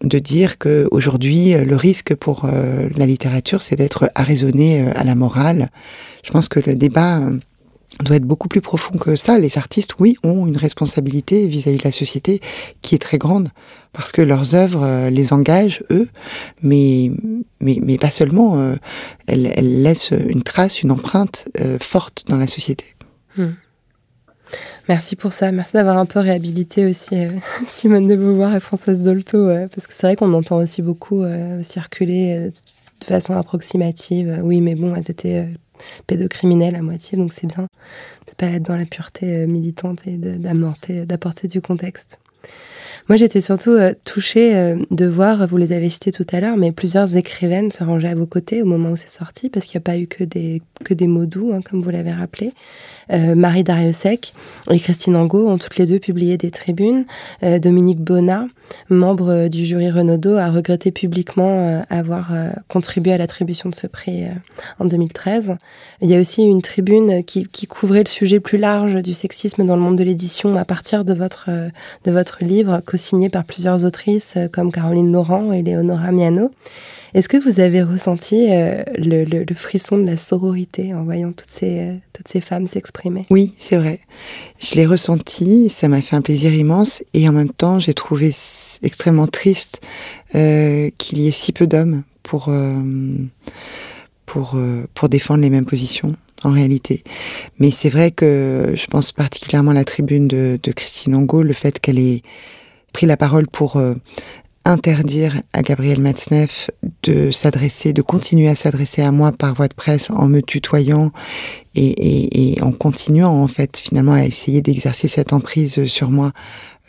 de dire que aujourd'hui le risque pour euh, la littérature, c'est d'être arraisonné euh, à la morale. Je pense que le débat doit être beaucoup plus profond que ça. Les artistes, oui, ont une responsabilité vis-à-vis -vis de la société qui est très grande parce que leurs œuvres euh, les engagent eux, mais mais mais pas seulement. Euh, elles, laissent une trace, une empreinte euh, forte dans la société.
Hmm. Merci pour ça. Merci d'avoir un peu réhabilité aussi euh, [LAUGHS] Simone de Beauvoir et Françoise Dolto, euh, parce que c'est vrai qu'on entend aussi beaucoup euh, circuler de façon approximative. Oui, mais bon, elles étaient pédocriminel à moitié, donc c'est bien de pas être dans la pureté militante et d'apporter du contexte. Moi, j'étais surtout euh, touchée euh, de voir, vous les avez cités tout à l'heure, mais plusieurs écrivaines se ranger à vos côtés au moment où c'est sorti, parce qu'il n'y a pas eu que des, que des mots doux, hein, comme vous l'avez rappelé. Euh, Marie Dariussec et Christine Angot ont toutes les deux publié des tribunes. Dominique Bonnat, membre du jury Renaudot, a regretté publiquement avoir contribué à l'attribution de ce prix en 2013. Il y a aussi une tribune qui, couvrait le sujet plus large du sexisme dans le monde de l'édition à partir de votre, de votre livre signé par plusieurs autrices euh, comme Caroline Laurent et Léonora Miano. Est-ce que vous avez ressenti euh, le, frisson de la sororité en voyant toutes ces, euh, femmes s'exprimer?
Oui, c'est vrai. Je l'ai ressenti, ça m'a fait un plaisir immense et en même temps j'ai trouvé extrêmement triste qu'il y ait si peu d'hommes pour, pour, défendre les mêmes positions en réalité. Mais c'est vrai que je pense particulièrement à la tribune de, Christine Angot, le fait qu'elle ait pris la parole pour euh, interdire à Gabriel Matzneff de s'adresser, de continuer à s'adresser à moi par voie de presse en me tutoyant et, en continuant en fait finalement à essayer d'exercer cette emprise sur moi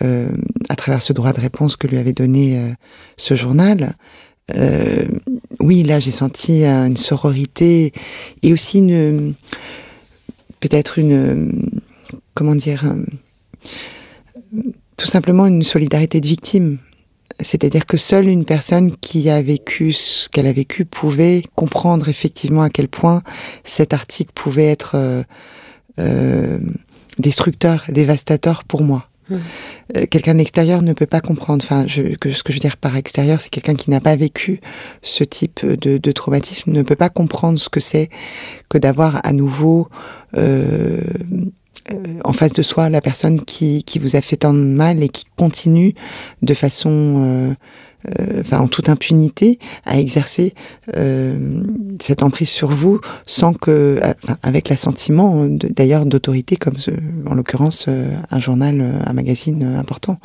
euh, à travers ce droit de réponse que lui avait donné euh, ce journal. oui, là j'ai senti une sororité et aussi une peut-être une comment dire tout simplement une solidarité de victime. C'est-à-dire que seule une personne qui a vécu ce qu'elle a vécu pouvait comprendre effectivement à quel point cet article pouvait être euh, euh destructeur, dévastateur pour moi. Mmh. Euh, quelqu'un d'extérieur ne peut pas comprendre. Enfin, je, que, ce que je veux dire par extérieur, c'est quelqu'un qui n'a pas vécu ce type de, de, traumatisme ne peut pas comprendre ce que c'est que d'avoir à nouveau euh, en face de soi la personne qui, qui vous a fait tant de mal et qui continue de façon, euh, euh, enfin en toute impunité, à exercer cette emprise sur vous sans que, avec l'assentiment d'ailleurs d'autorité comme en l'occurrence un journal, un magazine important.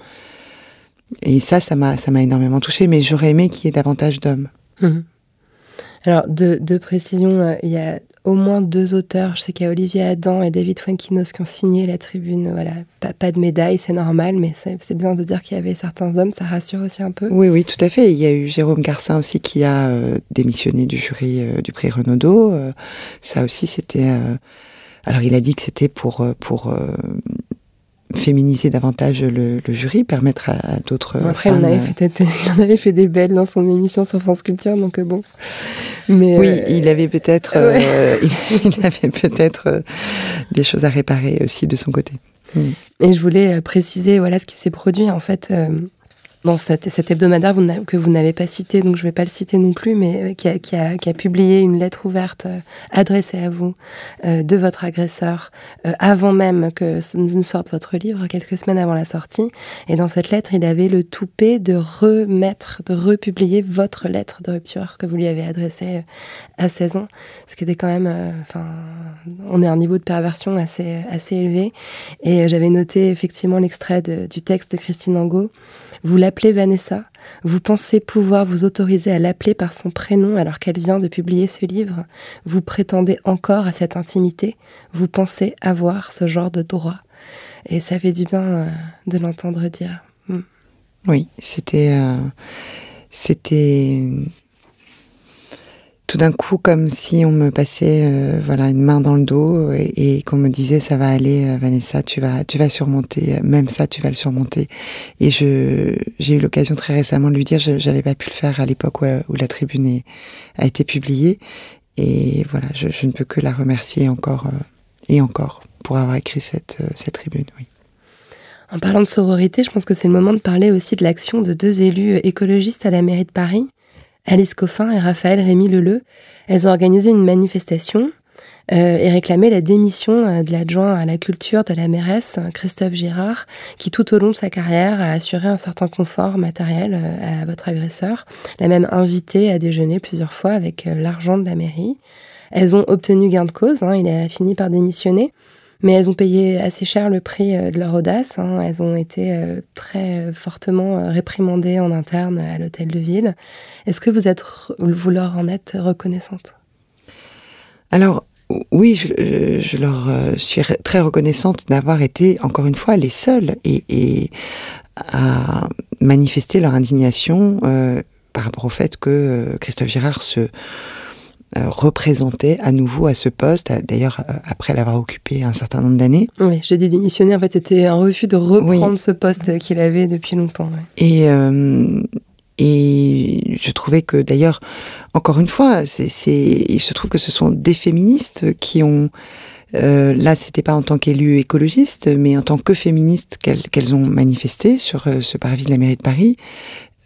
Et ça, ça m'a, ça m'a énormément touché. Mais j'aurais aimé qu'il y ait davantage d'hommes.
Mmh. Alors, de, de précision, il y a au moins deux auteurs. Je sais qu'il y a Olivier Adam et David Fuenquinos qui ont signé la tribune. Voilà, pas, de médaille, c'est normal, mais c'est bien de dire qu'il y avait certains hommes, ça rassure aussi un peu.
Oui, oui, tout à fait. Il y a eu Jérôme Garcin aussi qui a euh, démissionné du jury euh, du prix Renaudot. Euh, ça aussi, c'était. alors, il a dit que c'était pour féminiser davantage le, jury, permettre à, d'autres.
après, on avait fait, il [LAUGHS] avait fait des belles dans son émission sur France Culture, donc bon.
Mais oui, euh, il avait peut-être, [LAUGHS] euh, [LAUGHS] il, avait peut-être euh, des choses à réparer aussi de son côté.
Mm. Et je voulais préciser, voilà, ce qui s'est produit en fait dans cet, hebdomadaire que vous n'avez pas cité, donc je ne vais pas le citer non plus, mais euh, qui a, publié une lettre ouverte euh, adressée à vous euh, de votre agresseur avant même que ne sorte votre livre, quelques semaines avant la sortie. Et dans cette lettre, il avait le toupet de remettre, de republier votre lettre de rupture que vous lui avez adressée à 16 ans, ce qui était quand même, enfin, on est à un niveau de perversion assez, assez élevé. Et j'avais noté effectivement l'extrait du texte de Christine Angot vous l'appelez Vanessa, vous pensez pouvoir vous autoriser à l'appeler par son prénom alors qu'elle vient de publier ce livre, vous prétendez encore à cette intimité, vous pensez avoir ce genre de droit. Et ça fait du bien euh, de l'entendre dire. Hmm.
Oui, c'était... Euh, c'était tout d'un coup comme si on me passait euh, voilà une main dans le dos et, qu'on me disait ça va aller euh, Vanessa tu vas tu vas surmonter même ça tu vas le surmonter. Et je j'ai eu l'occasion très récemment de lui dire j'avais pas pu le faire à l'époque où, la tribune a été publiée. Et voilà je, ne peux que la remercier encore euh, et encore pour avoir écrit cette cette tribune oui.
En parlant de sororité, je pense que c'est le moment de parler aussi de l'action de deux élus écologistes à la mairie de Paris. Alice Coffin et Raphaël Rémy Leleu. Elles ont organisé une manifestation euh, et réclamé la démission euh, de l'adjoint à la culture de la mairesse, Christophe Girard, qui tout au long de sa carrière a assuré un certain confort matériel euh, à votre agresseur, l'a même invité à déjeuner plusieurs fois avec l'argent de la mairie. Elles ont obtenu gain de cause, hein, il a fini par démissionner. Mais elles ont payé assez cher le prix euh, de leur audace. Hein. Elles ont été euh, très fortement euh, réprimandées en interne à l'hôtel de ville. Est-ce que vous, êtes, vous leur en êtes reconnaissante?
Alors, oui, je, je, leur suis très reconnaissante d'avoir été, encore une fois, les seuls et, à manifester leur indignation par rapport au fait que Christophe Girard se euh, représentait à nouveau à ce poste, d'ailleurs euh, après l'avoir occupé un certain nombre d'années.
Oui, j'ai dit démissionner, en fait c'était un refus de reprendre ce poste qu'il avait depuis longtemps.
Et, euh, et je trouvais que d'ailleurs, encore une fois, c'est, il se trouve que ce sont des féministes qui ont... Euh, là, c'était pas en tant qu'élu écologiste, mais en tant que féministe qu'elles ont manifesté sur ce parvis de la mairie de Paris.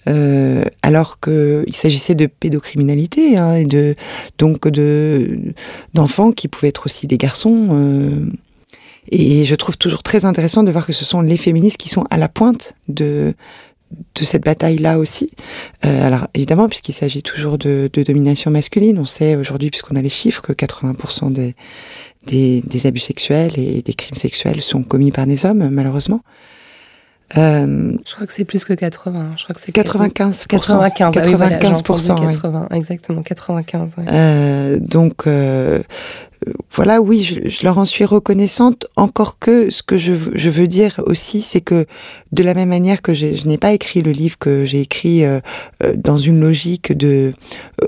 Euh, alors qu'il s'agissait de pédocriminalité hein, et de donc de d'enfants qui pouvaient être aussi des garçons. Euh, et je trouve toujours très intéressant de voir que ce sont les féministes qui sont à la pointe de de cette bataille-là aussi. Euh, alors évidemment, puisqu'il s'agit toujours de, de, domination masculine, on sait aujourd'hui, puisqu'on a les chiffres, que 80% des, des, des, abus sexuels et des crimes sexuels sont commis par des hommes, malheureusement.
Euh, je crois que c'est plus que 80. Je crois que c'est
95.
95.
95
80, exactement 95.
Euh, donc euh, voilà, oui, je, je, leur en suis reconnaissante. Encore que ce que je, je veux dire aussi, c'est que de la même manière que je n'ai pas écrit le livre que j'ai écrit euh, dans une logique de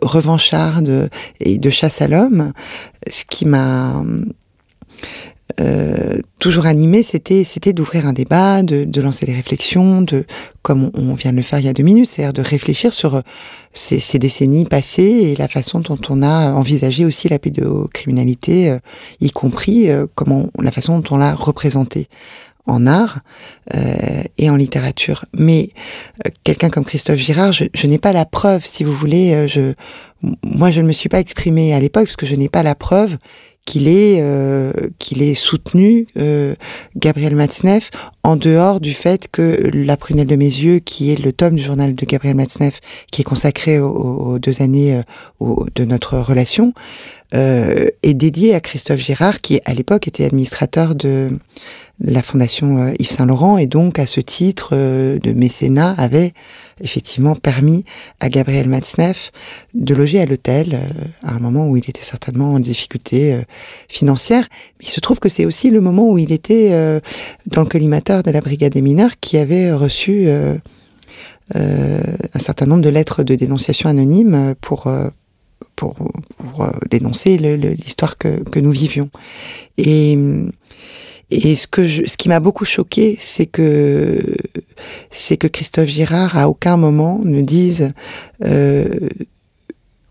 revancharde et de chasse à l'homme, ce qui m'a euh, toujours animé, c'était c'était d'ouvrir un débat, de, de, lancer des réflexions, de comme on, vient de le faire il y a deux minutes, c'est-à-dire de réfléchir sur euh, ces, ces, décennies passées et la façon dont on a envisagé aussi la pédocriminalité, euh, y compris comment la façon dont on l'a représentée en art euh, et en littérature. Mais quelqu'un comme Christophe Girard, je, je n'ai pas la preuve, si vous voulez. je, moi, je ne me suis pas exprimée à l'époque parce que je n'ai pas la preuve qu'il ait, euh, qu'il ait soutenu euh, Gabriel Matzneff en dehors du fait que La prunelle de mes yeux, qui est le tome du journal de Gabriel Matzneff, qui est consacré aux, deux années euh, de notre relation, euh, est dédié à Christophe Girard, qui à l'époque était administrateur de la fondation euh, Yves Saint Laurent et donc à ce titre euh, de mécénat avait effectivement permis à Gabriel Matzneff de loger à l'hôtel euh, à un moment où il était certainement en difficulté financière. Il se trouve que c'est aussi le moment où il était dans le collimateur de la brigade des mineurs qui avait reçu un certain nombre de lettres de dénonciation anonyme pour pour, pour dénoncer l'histoire que, nous vivions. Et et ce que ce qui m'a beaucoup choqué, c'est que c'est que Christophe Girard à aucun moment ne dise euh,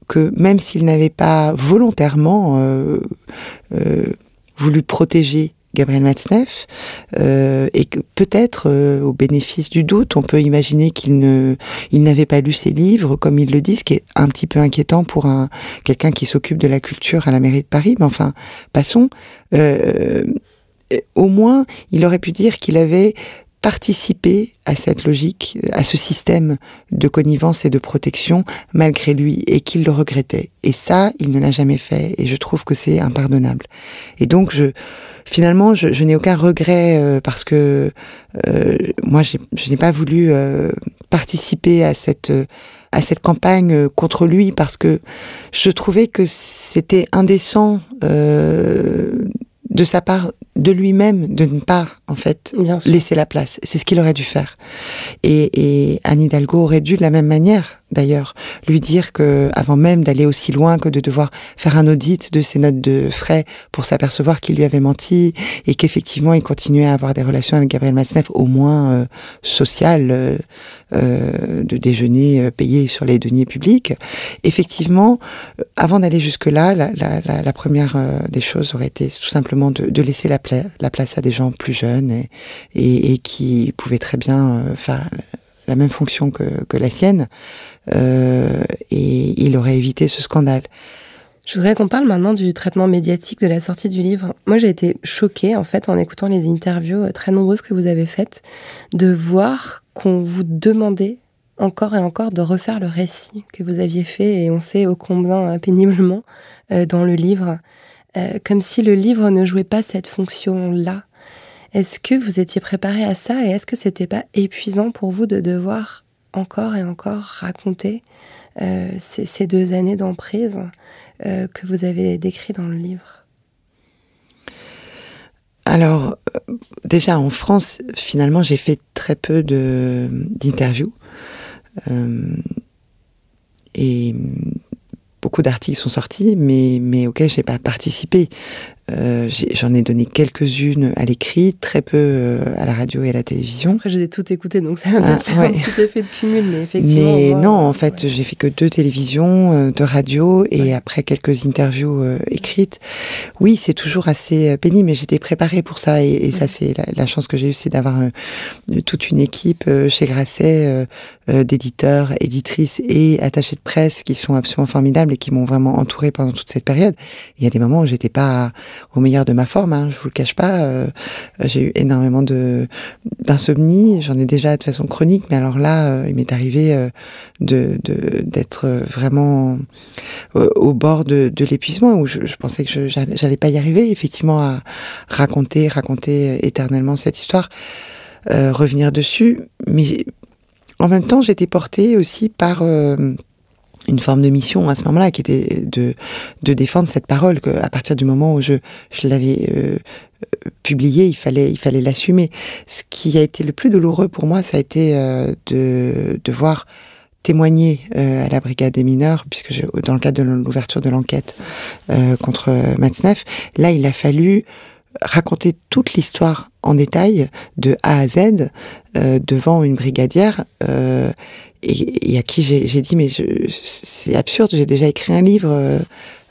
que même s'il n'avait pas volontairement euh, euh, voulu protéger Gabriel Matzneff, euh, et que peut-être, euh, au bénéfice du doute, on peut imaginer qu'il ne, il n'avait pas lu ses livres, comme il le dit, ce qui est un petit peu inquiétant pour un quelqu'un qui s'occupe de la culture à la mairie de Paris. Mais enfin, passons. Euh, au moins, il aurait pu dire qu'il avait participé à cette logique, à ce système de connivence et de protection malgré lui et qu'il le regrettait. Et ça, il ne l'a jamais fait et je trouve que c'est impardonnable. Et donc, je, finalement, je, n'ai aucun regret euh, parce que euh, moi, je n'ai pas voulu euh, participer à cette campagne contre lui parce que je trouvais que c'était indécent de sa part de lui-même de ne pas en fait laisser la place. C'est ce qu'il aurait dû faire. Et, et Anne Hidalgo aurait dû de la même manière d'ailleurs, lui dire que avant même d'aller aussi loin que de devoir faire un audit de ses notes de frais pour s'apercevoir qu'il lui avait menti et qu'effectivement il continuait à avoir des relations avec Gabriel Matzneff au moins euh, sociales, euh, euh de déjeuner euh, payé sur les deniers publics. Effectivement, avant d'aller jusque-là, la, la, la, la, première des choses aurait été tout simplement de, de laisser la, la, place à des gens plus jeunes et, qui pouvaient très bien faire la même fonction que, la sienne, euh, et il aurait évité ce scandale.
Je voudrais qu'on parle maintenant du traitement médiatique de la sortie du livre. Moi, j'ai été choquée, en fait, en écoutant les interviews euh, très nombreuses que vous avez faites, de voir qu'on vous demandait encore et encore de refaire le récit que vous aviez fait, et on sait ô combien euh, péniblement dans le livre, comme si le livre ne jouait pas cette fonction-là est-ce que vous étiez préparé à ça et est-ce que c'était pas épuisant pour vous de devoir encore et encore raconter euh, ces, deux années d'emprise euh, que vous avez décrites dans le livre?
Alors, déjà en France, finalement, j'ai fait très peu d'interviews. et beaucoup d'articles sont sortis, mais, mais auxquels je n'ai pas participé. Euh, j'en ai, donné quelques-unes à l'écrit, très peu euh, à la radio et à la télévision.
Après, je les ai toutes écoutées, donc ça a ah, peut-être un petit effet de cumul, mais effectivement.
Mais non, en fait, j'ai fait que deux télévisions, euh, deux radios, et après quelques interviews écrites. Oui, c'est toujours assez pénible, mais j'étais préparée pour ça, et, ça, c'est la, chance que j'ai eue, c'est d'avoir toute une équipe chez Grasset d'éditeurs, éditrices et attachés de presse qui sont absolument formidables et qui m'ont vraiment entourée pendant toute cette période. Il y a des moments où j'étais pas au meilleur de ma forme. Hein, je vous le cache pas. Euh, j'ai eu énormément de d'insomnie. J'en ai déjà de façon chronique, mais alors là, euh, il m'est arrivé euh, de d'être vraiment au bord de, de l'épuisement où je, je, pensais que j'allais pas y arriver. Effectivement, à raconter, raconter éternellement cette histoire, revenir dessus, mais en même temps, j'étais portée aussi par une forme de mission à ce moment-là qui était de, de défendre cette parole que à partir du moment où je, je l'avais euh, publiée il fallait il fallait l'assumer. Ce qui a été le plus douloureux pour moi ça a été euh, de devoir témoigner euh, à la brigade des mineurs puisque je, dans le cadre de l'ouverture de l'enquête euh, contre Matzneff là il a fallu raconter toute l'histoire en détail de A à Z euh, devant une brigadière euh, et, à qui j'ai dit mais c'est absurde, j'ai déjà écrit un livre euh,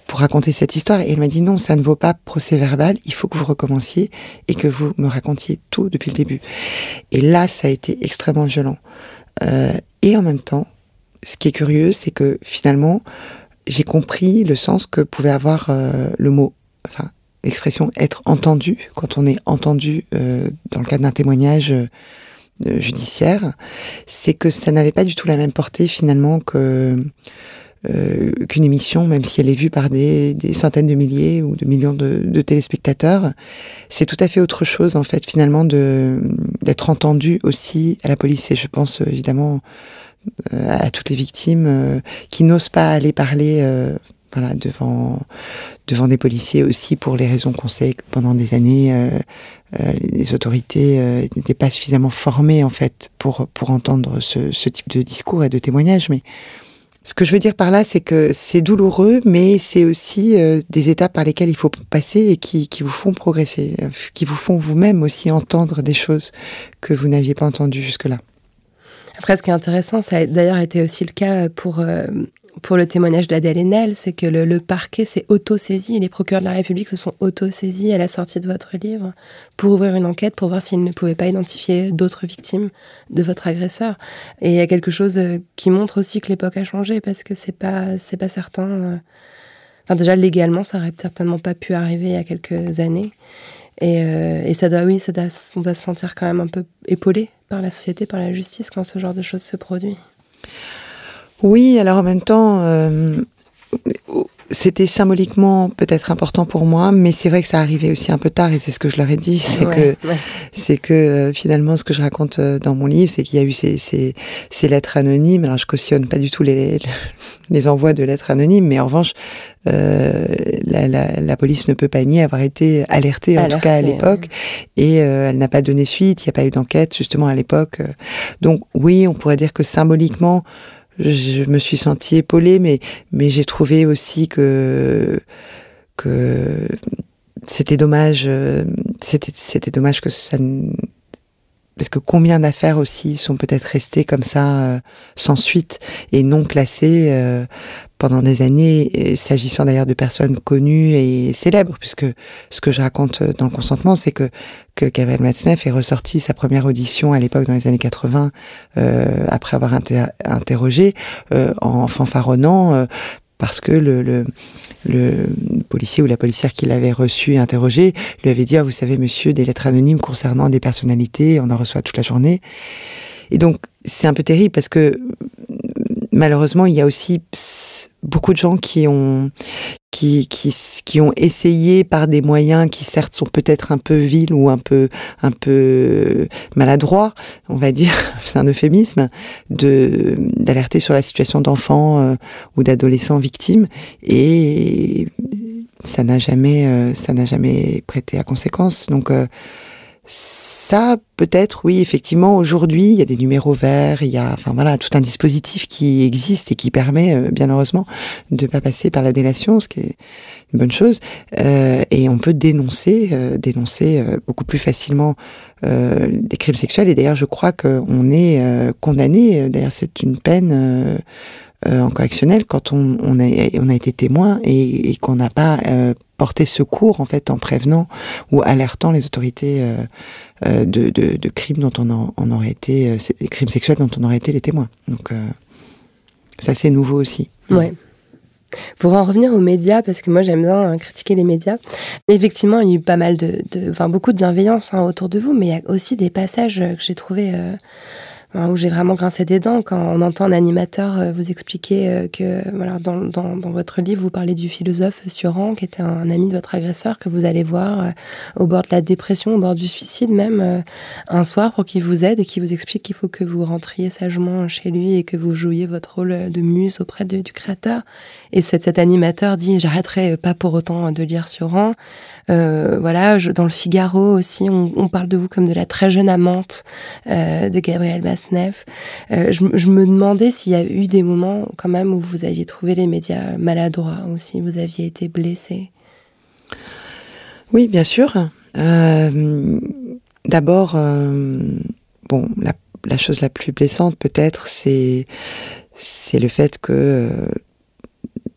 pour raconter cette histoire et elle m'a dit non, ça ne vaut pas procès verbal, il faut que vous recommenciez et que vous me racontiez tout depuis le début. Et là, ça a été extrêmement violent. et en même temps, ce qui est curieux, c'est que finalement, j'ai compris le sens que pouvait avoir le mot, enfin l'expression être entendu quand on est entendu dans le cadre d'un témoignage euh, judiciaire, c'est que ça n'avait pas du tout la même portée finalement que euh, qu'une émission, même si elle est vue par des, des, centaines de milliers ou de millions de, de téléspectateurs, c'est tout à fait autre chose en fait finalement de d'être entendu aussi à la police. Et je pense évidemment euh, à toutes les victimes euh, qui n'osent pas aller parler euh, devant, devant des policiers aussi pour les raisons qu'on sait que pendant des années, euh, euh, les autorités euh, n'étaient pas suffisamment formées en fait pour, pour entendre ce, ce type de discours et de témoignages. Mais ce que je veux dire par là, c'est que c'est douloureux, mais c'est aussi des étapes par lesquelles il faut passer et qui, qui vous font progresser, qui vous font vous-même aussi entendre des choses que vous n'aviez pas entendues jusque-là.
Après, ce qui est intéressant, ça a d'ailleurs été aussi le cas pour pour le témoignage d'Adèle Haenel, c'est que le, parquet s'est auto-saisi, les procureurs de la République se sont auto-saisis à la sortie de votre livre pour ouvrir une enquête, pour voir s'ils ne pouvaient pas identifier d'autres victimes de votre agresseur. Et il y a quelque chose euh, qui montre aussi que l'époque a changé, parce que c'est pas, c'est pas certain. Euh, déjà, légalement, ça aurait certainement pas pu arriver il y a quelques années. Et, euh, et ça doit, oui, ça doit, on doit se sentir quand même un peu épaulé par la société, par la justice quand ce genre de choses se produit.
Oui, alors en même temps, euh, c'était symboliquement peut-être important pour moi, mais c'est vrai que ça arrivait aussi un peu tard et c'est ce que je leur ai dit, c'est que c'est que euh, finalement ce que je raconte euh, dans mon livre, c'est qu'il y a eu ces, ces, ces, lettres anonymes. Alors je cautionne pas du tout les, les [LAUGHS] envois de lettres anonymes, mais en revanche, euh, la, la, la, police ne peut pas nier avoir été alertée, en tout cas à l'époque, et euh, elle n'a pas donné suite. Il n'y a pas eu d'enquête justement à l'époque. Donc oui, on pourrait dire que symboliquement je me suis sentie épaulée, mais, mais j'ai trouvé aussi que, que c'était dommage, euh, c'était, c'était dommage que ça, parce que combien d'affaires aussi sont peut-être restées comme ça, euh, sans suite, et non classées euh, pendant des années, s'agissant d'ailleurs de personnes connues et célèbres, puisque ce que je raconte dans le consentement, c'est que, que Gabriel Matzneff est ressorti sa première audition à l'époque, dans les années 80, euh, après avoir interrogé, euh, en fanfaronnant, euh, parce que le, le, policier ou la policière qui l'avait reçu et interrogé lui avait dit, ah, vous savez, monsieur, des lettres anonymes concernant des personnalités, on en reçoit toute la journée. Et donc, c'est un peu terrible parce que malheureusement, il y a aussi beaucoup de gens qui ont qui, qui, ont essayé par des moyens qui certes sont peut-être un peu vils ou un peu un peu maladroits, on va dire, [LAUGHS] c'est un euphémisme, d'alerter sur la situation d'enfants euh, ou d'adolescents victimes et ça n'a jamais, n'a jamais prêté à conséquence. Donc ça, peut-être, oui, effectivement, aujourd'hui, il y a des numéros verts, il y a, enfin voilà, tout un dispositif qui existe et qui permet, euh, bien heureusement, de pas passer par la délation, ce qui est une bonne chose. Euh, et on peut dénoncer, euh, dénoncer beaucoup plus facilement des crimes sexuels. Et d'ailleurs, je crois qu'on est condamné. D'ailleurs, c'est une peine. En correctionnel quand on, a, été témoin et, qu'on n'a pas porter secours en fait en prévenant ou alertant les autorités euh, euh, de, crimes dont on, aurait été euh, crimes sexuels dont on aurait été les témoins. Donc ça c'est nouveau aussi.
Ouais. Pour en revenir aux médias, parce que moi j'aime bien hein, critiquer les médias, effectivement il y a eu pas mal de, de enfin beaucoup de bienveillance hein, autour de vous, mais il y a aussi des passages que j'ai trouvé où j'ai vraiment grincé des dents quand on entend un animateur euh, vous expliquer euh, que, voilà, dans, dans, votre livre, vous parlez du philosophe Suran, qui était un, ami de votre agresseur, que vous allez voir euh, au bord de la dépression, au bord du suicide même, un soir pour qu'il vous aide et qui vous explique qu'il faut que vous rentriez sagement chez lui et que vous jouiez votre rôle de muse auprès du créateur. Et cet, cet animateur dit, j'arrêterai pas pour autant de lire Suran. Voilà, dans le Figaro aussi, on, parle de vous comme de la très jeune amante de Gabriel Euh, je, je, me demandais s'il y a eu des moments quand même où vous aviez trouvé les médias maladroits ou si vous aviez été blessé.
Oui, bien sûr. Euh, d'abord, euh, bon, la, la, chose la plus blessante peut-être, c'est c'est le fait que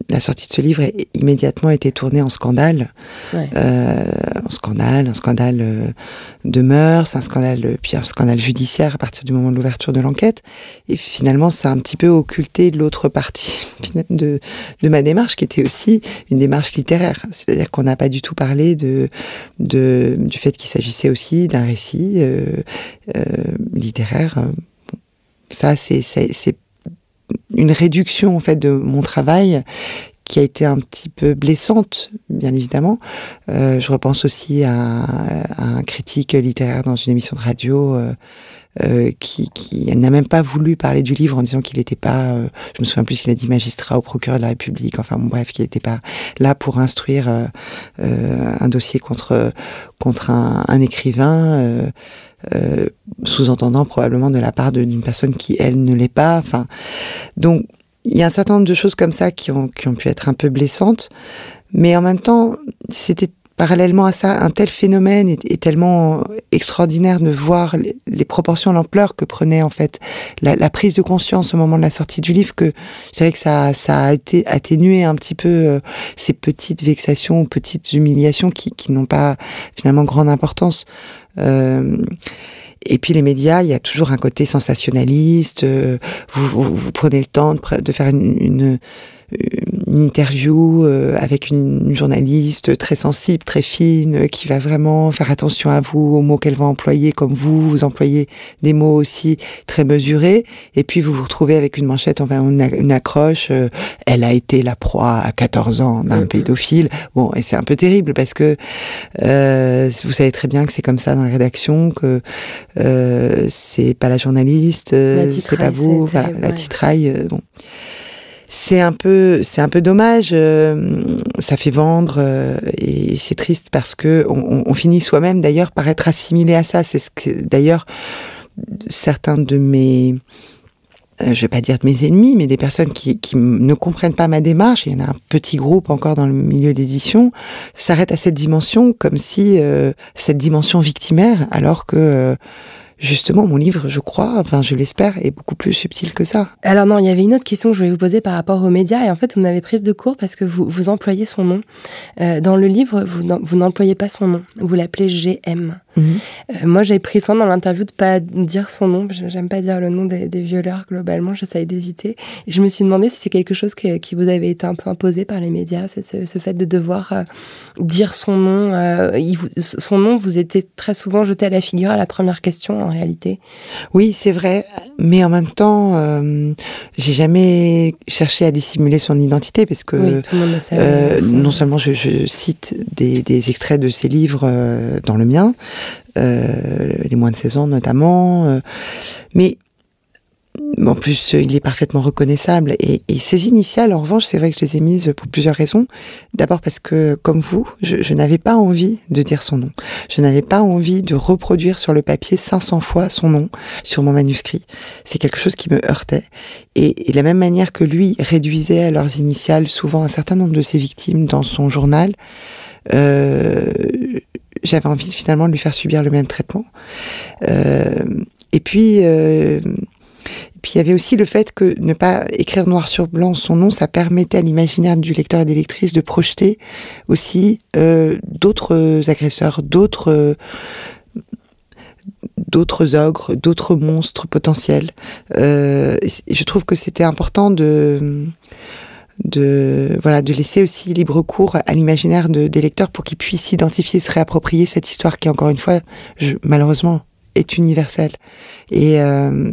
la sortie de ce livre a immédiatement été tournée en scandale. Euh, en scandale, un scandale euh, de mœurs, un scandale, euh, puis un scandale judiciaire à partir du moment de l'ouverture de l'enquête. Et finalement, ça a un petit peu occulté l'autre partie [LAUGHS] de, de ma démarche, qui était aussi une démarche littéraire. C'est-à-dire qu'on n'a pas du tout parlé de, de du fait qu'il s'agissait aussi d'un récit euh, euh, littéraire. Ça, c'est une réduction en fait de mon travail qui a été un petit peu blessante, bien évidemment. Euh, je repense aussi à, un critique littéraire dans une émission de radio euh, euh, qui, n'a même pas voulu parler du livre en disant qu'il n'était pas, je me souviens plus s'il a dit magistrat ou procureur de la République, enfin bon, bref, qu'il n'était pas là pour instruire un dossier contre contre un, écrivain. Euh, sous-entendant probablement de la part d'une personne qui, elle, ne l'est pas. Enfin, donc, il y a un certain nombre de choses comme ça qui ont pu être un peu blessantes, mais en même temps, c'était parallèlement à ça, un tel phénomène est, tellement extraordinaire de voir les, proportions, l'ampleur que prenait en fait la, prise de conscience au moment de la sortie du livre que je dirais que ça, ça a été atténué un petit peu euh, ces petites vexations, petites humiliations qui, qui n'ont pas finalement grande importance. Euh, et puis les médias, il y a toujours un côté sensationnaliste. Euh, vous, vous, vous, prenez le temps de, de faire une, une une interview euh, avec une journaliste très sensible, très fine, qui va vraiment faire attention à vous, aux mots qu'elle va employer, comme vous, vous employez des mots aussi très mesurés, et puis vous vous retrouvez avec une manchette, enfin une, accroche, euh, elle a été la proie à 14 ans d'un pédophile. Bon, et c'est un peu terrible parce que euh, vous savez très bien que c'est comme ça dans les rédactions, que euh, c'est pas la journaliste, c'est pas vous, voilà, la titraille. bon c'est un peu c'est un peu dommage euh, ça fait vendre euh, et c'est triste parce que on, finit soi-même d'ailleurs par être assimilé à ça. C'est ce que d'ailleurs certains de mes euh, je vais pas dire de mes ennemis, mais des personnes qui, qui ne comprennent pas ma démarche, il y en a un petit groupe encore dans le milieu d'édition, s'arrêtent à cette dimension comme si cette dimension victimaire, alors que justement, mon livre, je crois, enfin, je l'espère, est beaucoup plus subtil que ça.
Alors non, il y avait une autre question que je voulais vous poser par rapport aux médias, et en fait, vous m'avez prise de court parce que vous, vous employez son nom. Euh, dans le livre, vous n'employez pas son nom, vous l'appelez GM. Euh, moi, j'ai pris soin dans l'interview de pas dire son nom. J'aime pas dire le nom des, des violeurs globalement. J'essaye d'éviter. Et je me suis demandé si c'est quelque chose que, qui vous avait été un peu imposé par les médias, ce, ce fait de devoir euh, dire son nom. Euh, il, son nom vous était très souvent jeté à la figure à la première question, en réalité.
Oui, c'est vrai. Mais en même temps, j'ai jamais cherché à dissimuler son identité parce que
oui, tout le monde le sait,
non seulement je, je cite des, des, extraits de ses livres dans le mien. Euh, les moins de 16 ans notamment. Euh, mais en plus, il est parfaitement reconnaissable. Et, et ces initiales, en revanche, c'est vrai que je les ai mises pour plusieurs raisons. D'abord parce que, comme vous, je, n'avais pas envie de dire son nom. Je n'avais pas envie de reproduire sur le papier 500 fois son nom sur mon manuscrit. C'est quelque chose qui me heurtait. Et, et de la même manière que lui réduisait à leurs initiales souvent un certain nombre de ses victimes dans son journal, euh, j'avais envie finalement de lui faire subir le même traitement. Euh, et puis, euh, puis il y avait aussi le fait que ne pas écrire noir sur blanc son nom, ça permettait à l'imaginaire du lecteur et des lectrices de projeter aussi euh, d'autres agresseurs, d'autres d'autres ogres, d'autres monstres potentiels. Je trouve que c'était important de de voilà de laisser aussi libre cours à l'imaginaire de, des lecteurs pour qu'ils puissent s'identifier, se réapproprier cette histoire qui encore une fois, malheureusement, est universelle. Et euh,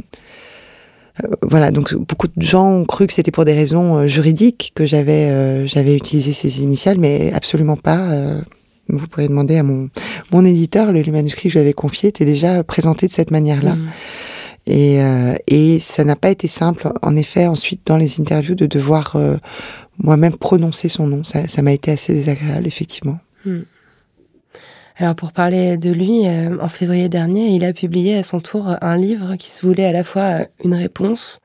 euh, voilà, donc beaucoup de gens ont cru que c'était pour des raisons euh, juridiques que j'avais j'avais utilisé ces initiales, mais absolument pas. Vous pourrez demander à mon mon éditeur, le, manuscrit que je lui avais confié était déjà présenté de cette manière-là. Mmh. Et, euh, et ça n'a pas été simple, en effet, ensuite dans les interviews, de devoir euh, moi-même prononcer son nom. Ça, m'a été assez désagréable, effectivement.
Mmh. Alors pour parler de lui, euh, en février dernier, il a publié à son tour un livre qui se voulait à la fois une réponse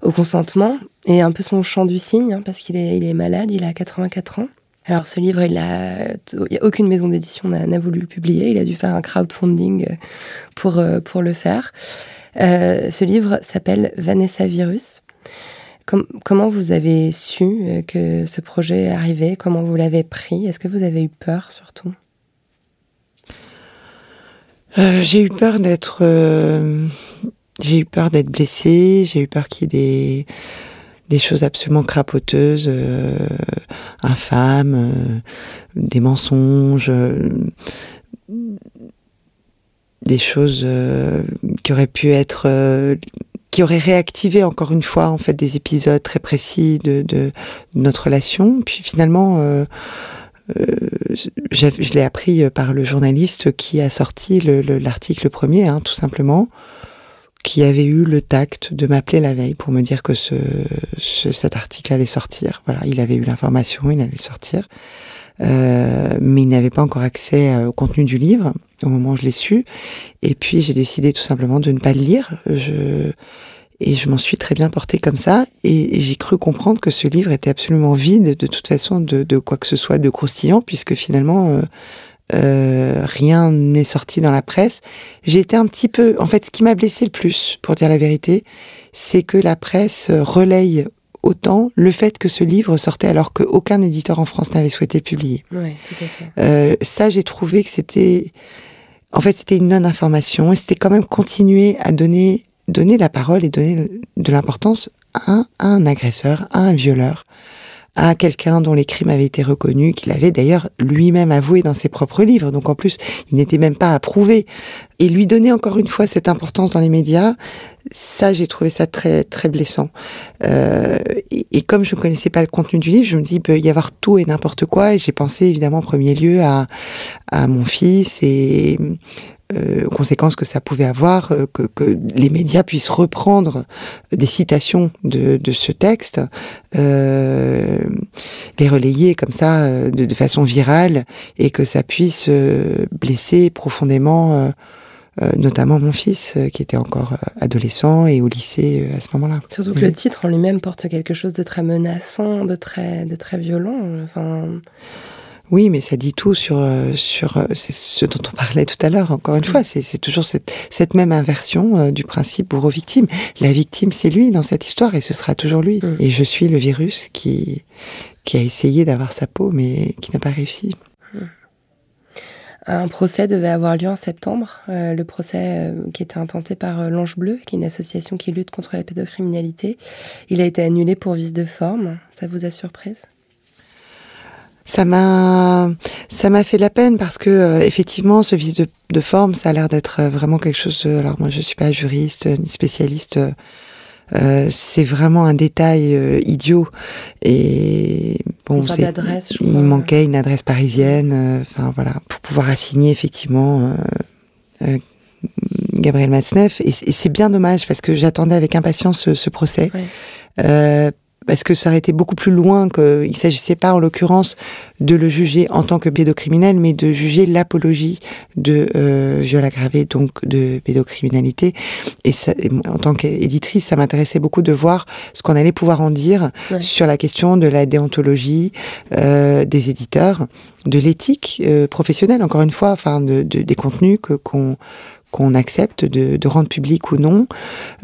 au consentement et un peu son chant du cygne, hein, parce qu'il est, malade, il a 84 ans. Alors ce livre, il a, aucune maison d'édition n'a voulu le publier. Il a dû faire un crowdfunding pour le faire. Euh, ce livre s'appelle Vanessa Virus. Com comment vous avez su que ce projet arrivait? Comment vous l'avez pris? Est-ce que vous avez eu peur surtout?
Euh, J'ai eu peur d'être, euh, j'ai eu peur d'être blessée. J'ai eu peur qu'il y ait des choses absolument crapoteuses, euh, infâmes, euh, des mensonges, euh, des choses euh, qui auraient pu être euh, qui auraient réactivé encore une fois en fait des épisodes très précis de, de, notre relation puis finalement euh, je l'ai appris par le journaliste qui a sorti l'article le, premier hein, tout simplement qui avait eu le tact de m'appeler la veille pour me dire que ce, ce, cet article allait sortir. Voilà, il avait eu l'information, il allait sortir. Euh, mais il n'avait pas encore accès au contenu du livre au moment où je l'ai su. Et puis j'ai décidé tout simplement de ne pas le lire. Je... Et je m'en suis très bien portée comme ça. Et, et j'ai cru comprendre que ce livre était absolument vide de toute façon de, de quoi que ce soit de croustillant, puisque finalement euh, euh, rien n'est sorti dans la presse. J'ai été un petit peu, en fait, ce qui m'a blessé le plus, pour dire la vérité, c'est que la presse relaye autant le fait que ce livre sortait alors qu'aucun éditeur en France n'avait souhaité le publier.
Ouais, tout à fait.
Euh, ça, j'ai trouvé que c'était, en fait, c'était une non-information et c'était quand même continuer à donner, donner la parole et donner de l'importance à, à un agresseur, à un violeur à quelqu'un dont les crimes avaient été reconnus, qu'il avait d'ailleurs lui-même avoué dans ses propres livres. Donc en plus, il n'était même pas approuvé. Et lui donner encore une fois cette importance dans les médias, ça, j'ai trouvé ça très très blessant. Euh, et, comme je ne connaissais pas le contenu du livre, je me dis il peut y avoir tout et n'importe quoi. Et j'ai pensé évidemment en premier lieu à, à mon fils et euh, conséquences que ça pouvait avoir, euh, que, que, les médias puissent reprendre des citations de, de ce texte, euh, les relayer comme ça euh, de, de, façon virale et que ça puisse euh, blesser profondément notamment mon fils qui était encore adolescent et au lycée à ce moment-là.
Surtout que le titre en lui-même porte quelque chose de très menaçant, de très, de très violent. Enfin...
Oui, mais ça dit tout sur sur c'est ce dont on parlait tout à l'heure. Encore une fois, c'est toujours cette, cette même inversion euh, du principe bourreau-victime. La victime, c'est lui dans cette histoire et ce sera toujours lui. Mm. Et je suis le virus qui qui a essayé d'avoir sa peau, mais qui n'a pas réussi.
Mm. Un procès devait avoir lieu en septembre, euh, le procès euh, qui était intenté par euh, l'Ange Bleu, qui est une association qui lutte contre la pédocriminalité. Il a été annulé pour vice de forme. Ça vous a surprise?
Ça m'a ça m'a fait de la peine parce que euh, effectivement ce vice de, de forme ça a l'air d'être vraiment quelque chose de, alors moi je suis pas juriste ni spécialiste euh, c'est vraiment un détail euh, idiot. Et bon
c'est
il manquait une adresse parisienne enfin voilà pour pouvoir assigner effectivement Gabriel Matzneff, et, c'est bien dommage parce que j'attendais avec impatience ce, procès. Ouais parce que ça aurait été beaucoup plus loin qu'il s'agissait pas en l'occurrence de le juger en tant que pédocriminel, mais de juger l'apologie de euh, viol aggravé, donc de pédocriminalité. Et, ça, en tant qu'éditrice, ça m'intéressait beaucoup de voir ce qu'on allait pouvoir en dire sur la question de la déontologie euh, des éditeurs, de l'éthique euh, professionnelle, encore une fois, enfin de, de des contenus que qu'on qu'on accepte de, rendre public ou non,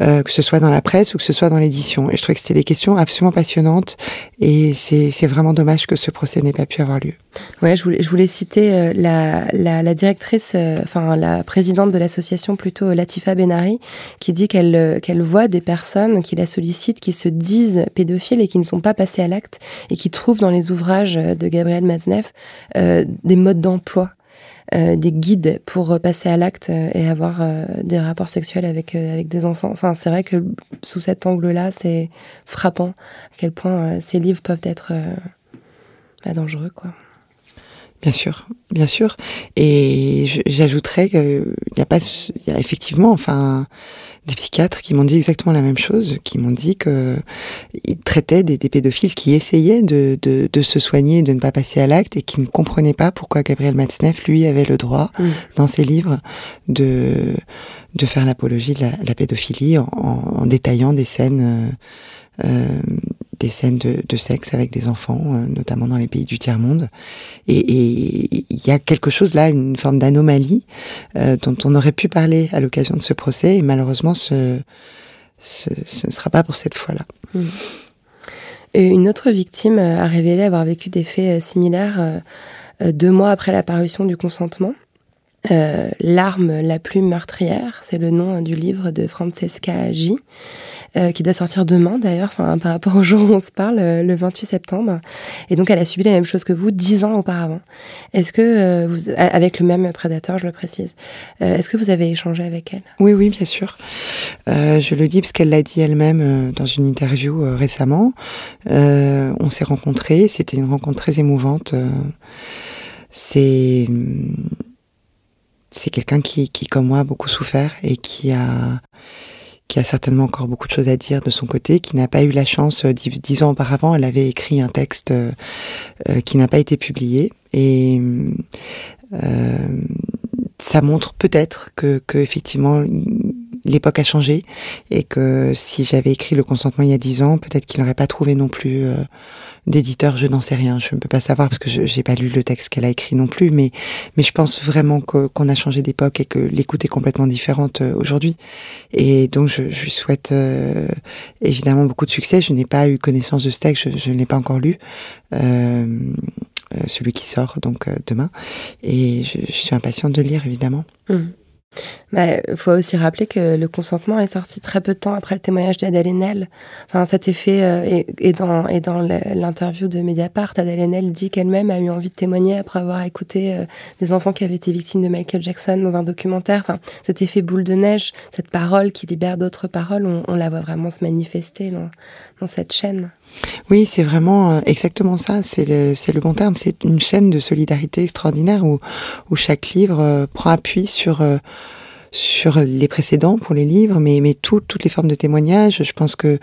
euh, que ce soit dans la presse ou que ce soit dans l'édition. Et je trouvais que c'était des questions absolument passionnantes et c'est vraiment dommage que ce procès n'ait pas pu avoir lieu.
Ouais, je voulais, je voulais citer euh, la, la, directrice, euh, enfin la présidente de l'association plutôt, Latifa Benari, qui dit qu'elle qu'elle voit des personnes qui la sollicitent, qui se disent pédophiles et qui ne sont pas passées à l'acte et qui trouvent dans les ouvrages de Gabriel Matzneff des modes d'emploi euh, des guides pour passer à l'acte euh, et avoir euh, des rapports sexuels avec, avec des enfants. Enfin, c'est vrai que sous cet angle-là, c'est frappant à quel point ces livres peuvent être bah, dangereux, quoi.
Bien sûr, bien sûr. Et j'ajouterais qu'il n'y a pas, y a effectivement, enfin, des psychiatres qui m'ont dit exactement la même chose, qui m'ont dit que ils traitaient des, pédophiles qui essayaient de, de, de, se soigner, de ne pas passer à l'acte et qui ne comprenaient pas pourquoi Gabriel Matzneff, lui, avait le droit, mm. dans ses livres, de, de faire l'apologie de la, pédophilie en, en, détaillant des scènes. Euh, euh des scènes de, sexe avec des enfants, euh, notamment dans les pays du tiers-monde. Et il y a quelque chose là, une forme d'anomalie euh, dont on aurait pu parler à l'occasion de ce procès, et malheureusement, ce, ne sera pas pour cette fois-là.
Une autre victime a révélé avoir vécu des faits euh, similaires deux mois après la parution du consentement. L'arme la plus meurtrière, c'est le nom du livre de Francesca J. Euh, qui doit sortir demain d'ailleurs, enfin par rapport au jour où on se parle, euh, le 28 septembre. Et donc elle a subi la même chose que vous dix ans auparavant. Est-ce que euh, vous, avec le même prédateur, je le précise, est-ce que vous avez échangé avec elle?
Oui, oui, bien sûr. je le dis parce qu'elle l'a dit elle-même dans une interview récemment. on s'est rencontrés, c'était une rencontre très émouvante. c'est c'est quelqu'un qui, comme moi, a beaucoup souffert et qui a qui a certainement encore beaucoup de choses à dire de son côté, qui n'a pas eu la chance, euh, dix ans auparavant, elle avait écrit un texte euh, euh, qui n'a pas été publié. Et ça montre peut-être que, que effectivement l'époque a changé et que si j'avais écrit le consentement il y a dix ans, peut-être qu'il n'aurait pas trouvé non plus d'éditeur, je n'en sais rien, je ne peux pas savoir parce que je n'ai pas lu le texte qu'elle a écrit non plus, mais, je pense vraiment qu'on a changé d'époque et que l'écoute est complètement différente euh, aujourd'hui. Et donc je, lui souhaite euh, évidemment beaucoup de succès. Je n'ai pas eu connaissance de ce texte, je, ne l'ai pas encore lu. Euh, celui qui sort donc demain et je, suis impatiente de lire évidemment.
Mmh. Il bah, faut aussi rappeler que le consentement est sorti très peu de temps après le témoignage d'Adèle Haenel. Enfin, cet effet, euh, et, dans, dans l'interview de Mediapart, Adèle Haenel dit qu'elle-même a eu envie de témoigner après avoir écouté euh, des enfants qui avaient été victimes de Michael Jackson dans un documentaire. Enfin, cet effet boule de neige, cette parole qui libère d'autres paroles, on, la voit vraiment se manifester dans, dans cette chaîne.
Oui, c'est vraiment euh, exactement ça. C'est le, le bon terme. C'est une chaîne de solidarité extraordinaire où, chaque livre prend appui sur sur les précédents pour les livres, mais, mais toutes les formes de témoignages. Je pense que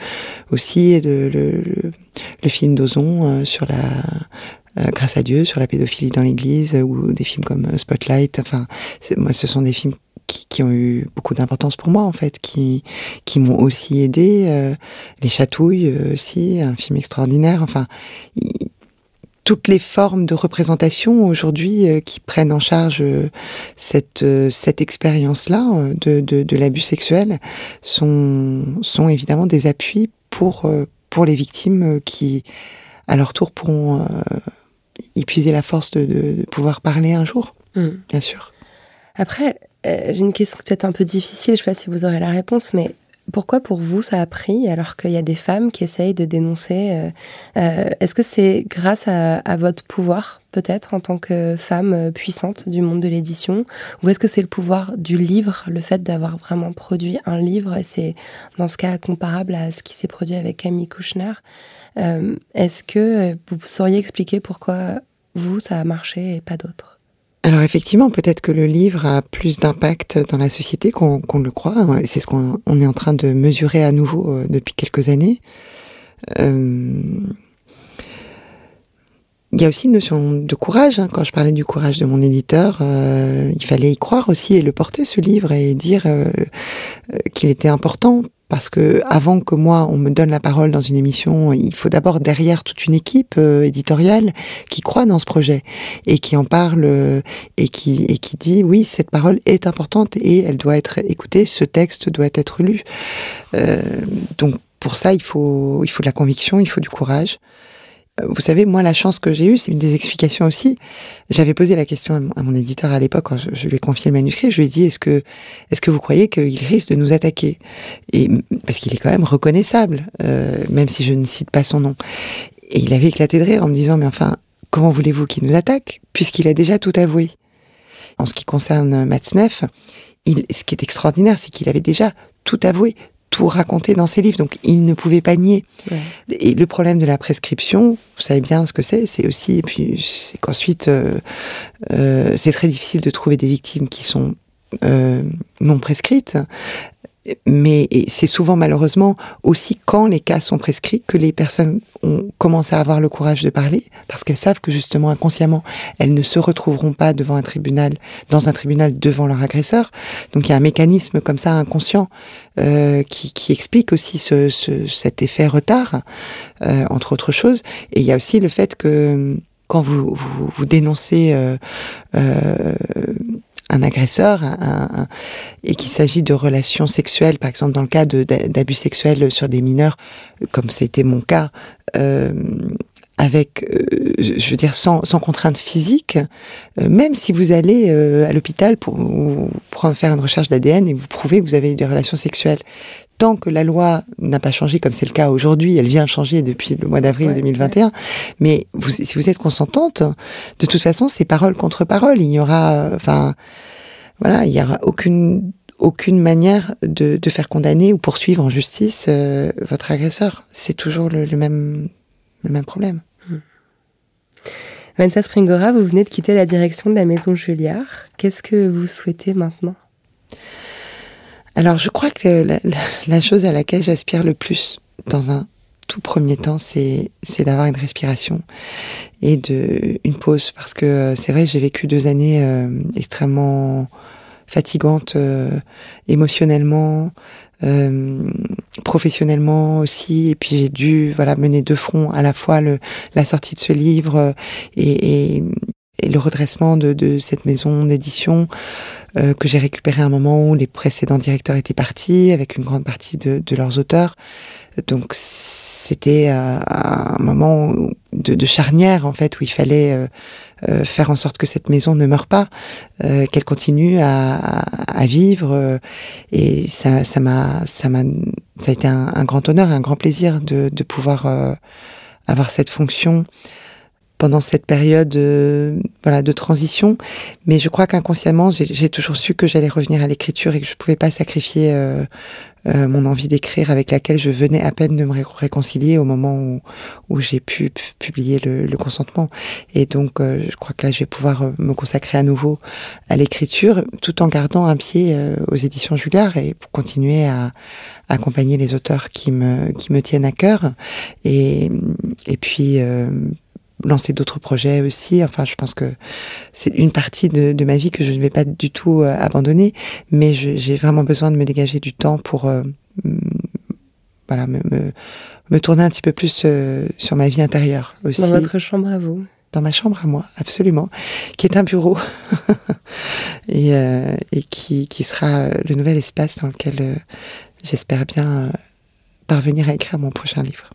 aussi le, film d'Ozon euh, sur la euh, grâce à Dieu sur la pédophilie dans l'Église ou des films comme euh, Spotlight. Enfin, moi, ce sont des films qui, qui ont eu beaucoup d'importance pour moi en fait, qui qui m'ont aussi aidé. les Chatouilles aussi, un film extraordinaire. Enfin, toutes les formes de représentation aujourd'hui euh, qui prennent en charge euh, cette, euh, cette expérience-là de, de, de l'abus sexuel sont, sont évidemment des appuis pour, pour les victimes qui, à leur tour, pourront épuiser la force de, de, pouvoir parler un jour, mmh. bien sûr.
Après, j'ai une question peut-être un peu difficile, je ne sais pas si vous aurez la réponse, mais pourquoi pour vous ça a pris alors qu'il y a des femmes qui essayent de dénoncer euh, euh, Est-ce que c'est grâce à, votre pouvoir? Peut-être en tant que femme euh, puissante du monde de l'édition? Ou est-ce que c'est le pouvoir du livre, le fait d'avoir vraiment produit un livre? Et c'est dans ce cas comparable à ce qui s'est produit avec Camille Kouchner. Est-ce que vous sauriez expliquer pourquoi vous ça a marché et pas d'autres?
Alors effectivement, peut-être que le livre a plus d'impact dans la société qu'on le croit. C'est ce qu'on est en train de mesurer à nouveau euh, depuis quelques années. Euh, il y a aussi une notion de courage. Hein. Quand je parlais du courage de mon éditeur, euh, il fallait y croire aussi et le porter ce livre et dire qu'il était important parce que avant que moi on me donne la parole dans une émission, il faut d'abord derrière toute une équipe euh, éditoriale qui croit dans ce projet et qui en parle euh, et qui et qui dit oui cette parole est importante et elle doit être écoutée, ce texte doit être lu. Euh, donc pour ça il faut il faut de la conviction, il faut du courage. Vous savez, moi, la chance que j'ai eue, c'est une des explications aussi. J'avais posé la question à mon éditeur à l'époque, quand je, lui ai confié le manuscrit, je lui ai dit, est-ce que, est-ce que vous croyez qu'il risque de nous attaquer? Et parce qu'il est quand même reconnaissable, euh, même si je ne cite pas son nom. Et il avait éclaté de rire en me disant, mais enfin, comment voulez-vous qu'il nous attaque, puisqu'il a déjà tout avoué. En ce qui concerne Matzneff, il, ce qui est extraordinaire, c'est qu'il avait déjà tout avoué, tout raconté dans ses livres, donc il ne pouvait pas nier. Et le problème de la prescription, vous savez bien ce que c'est, c'est aussi, et puis c'est qu'ensuite, euh, euh, c'est très difficile de trouver des victimes qui sont euh, non prescrites mais c'est souvent malheureusement aussi quand les cas sont prescrits que les personnes ont commencé à avoir le courage de parler parce qu'elles savent que justement inconsciemment elles ne se retrouveront pas devant un tribunal dans un tribunal devant leur agresseur. Donc il y a un mécanisme comme ça inconscient euh, qui, qui, explique aussi ce, ce, cet effet retard euh, entre autres choses. Et il y a aussi le fait que quand vous, vous, vous dénoncez euh, euh un agresseur et qu'il s'agit de relations sexuelles, par exemple dans le cas d'abus sexuels sur des mineurs, comme c'était mon cas, euh, avec, euh, je veux dire, sans, contrainte physique, euh, même si vous allez à l'hôpital pour, pour faire une recherche d'ADN et vous prouvez que vous avez eu des relations sexuelles, tant que la loi n'a pas changé, comme c'est le cas aujourd'hui, elle vient changer depuis le mois d'avril 2021, mais vous, si vous êtes consentante, de toute façon, c'est parole contre parole. Il n'y aura, enfin, voilà, il n'y aura aucune aucune manière de, de, faire condamner ou poursuivre en justice votre agresseur. C'est toujours le, le, même, le même problème.
Vanessa Springora, vous venez de quitter la direction de la maison Julliard. Qu'est-ce que vous souhaitez maintenant?
Alors, je crois que la, chose à laquelle j'aspire le plus dans un tout premier temps, c'est d'avoir une respiration et de une pause. Parce que euh, c'est vrai, j'ai vécu deux années euh, extrêmement fatigantes euh, émotionnellement, professionnellement aussi. Et puis j'ai dû voilà mener de front à la fois la sortie de ce livre et, le redressement de cette maison d'édition euh, que j'ai récupéré à un moment où les précédents directeurs étaient partis avec une grande partie de, de leurs auteurs donc c'était euh, un moment de, de, charnière en fait où il fallait euh, euh, faire en sorte que cette maison ne meure pas, euh, qu'elle continue à, à, vivre. Et ça, ça m'a, ça m'a, ça a été un, un, grand honneur et un grand plaisir de, de pouvoir euh, avoir cette fonction pendant cette période euh, voilà de transition. Mais je crois qu'inconsciemment j'ai toujours su que j'allais revenir à l'écriture et que je pouvais pas sacrifier euh, euh, mon envie d'écrire avec laquelle je venais à peine de me ré réconcilier au moment où, où j'ai pu publier le, le, consentement. Et donc euh, je crois que là je vais pouvoir euh, me consacrer à nouveau à l'écriture tout en gardant un pied euh, aux éditions Julliard et pour continuer à accompagner les auteurs qui me qui me tiennent à cœur. Et et puis euh, lancer d'autres projets aussi. Enfin, je pense que c'est une partie de, de, ma vie que je ne vais pas du tout euh, abandonner, mais j'ai vraiment besoin de me dégager du temps pour euh, voilà me, me, me, tourner un petit peu plus euh, sur ma vie intérieure aussi.
Dans votre chambre à vous
dans ma chambre à moi, absolument, qui est un bureau [LAUGHS] et, et qui, qui sera le nouvel espace dans lequel j'espère bien parvenir à écrire mon prochain livre.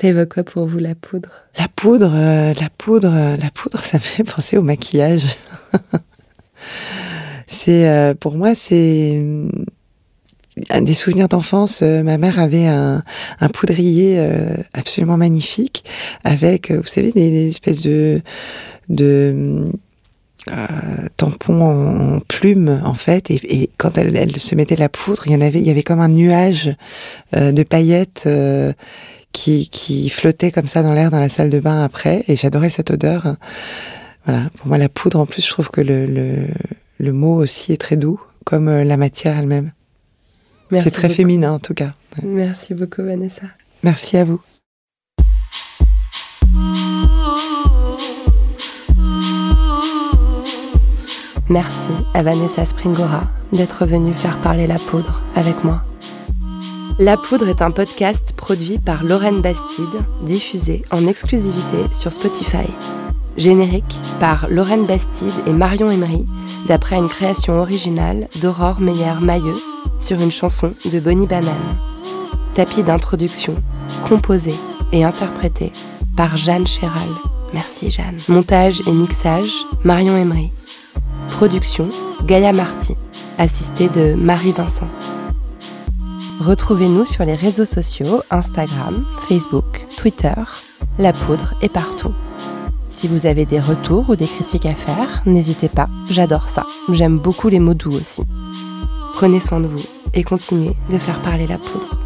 Ça évoque quoi pour vous la poudre?
La poudre, euh, la poudre, euh, la poudre, [LAUGHS] ça me fait penser au maquillage. [LAUGHS] c'est euh, pour moi, c'est euh, un des souvenirs d'enfance. Ma mère avait un, poudrier absolument magnifique avec, vous savez, des, espèces de euh, tampons en, en plumes en fait et, quand elle, elle, se mettait la poudre il y en avait il y avait comme un nuage de paillettes qui, qui flottait comme ça dans l'air dans la salle de bain après et j'adorais cette odeur Voilà, pour moi, la poudre, en plus, je trouve que le, le, le mot aussi est très doux, comme la matière elle-même. C'est très féminin, en tout cas.
Merci beaucoup, Vanessa.
Merci à vous.
Merci à Vanessa Springora d'être venue faire parler la poudre avec moi. La Poudre est un podcast produit par Lorraine Bastide, diffusé en exclusivité sur Spotify. Générique par Lorraine Bastide et Marion Emery, d'après une création originale d'Aurore Meyer-Mailleux sur une chanson de Bonnie Banane. Tapis d'introduction, composé et interprété par Jeanne Chéral. Merci Jeanne. Montage et mixage, Marion Emery. Production, Gaïa Marty, assistée de Marie Vincent. Retrouvez-nous sur les réseaux sociaux, Instagram, Facebook, Twitter, La Poudre est partout. Si vous avez des retours ou des critiques à faire, n'hésitez pas, j'adore ça. J'aime beaucoup les mots doux aussi. Prenez soin de vous et continuez de faire parler la poudre.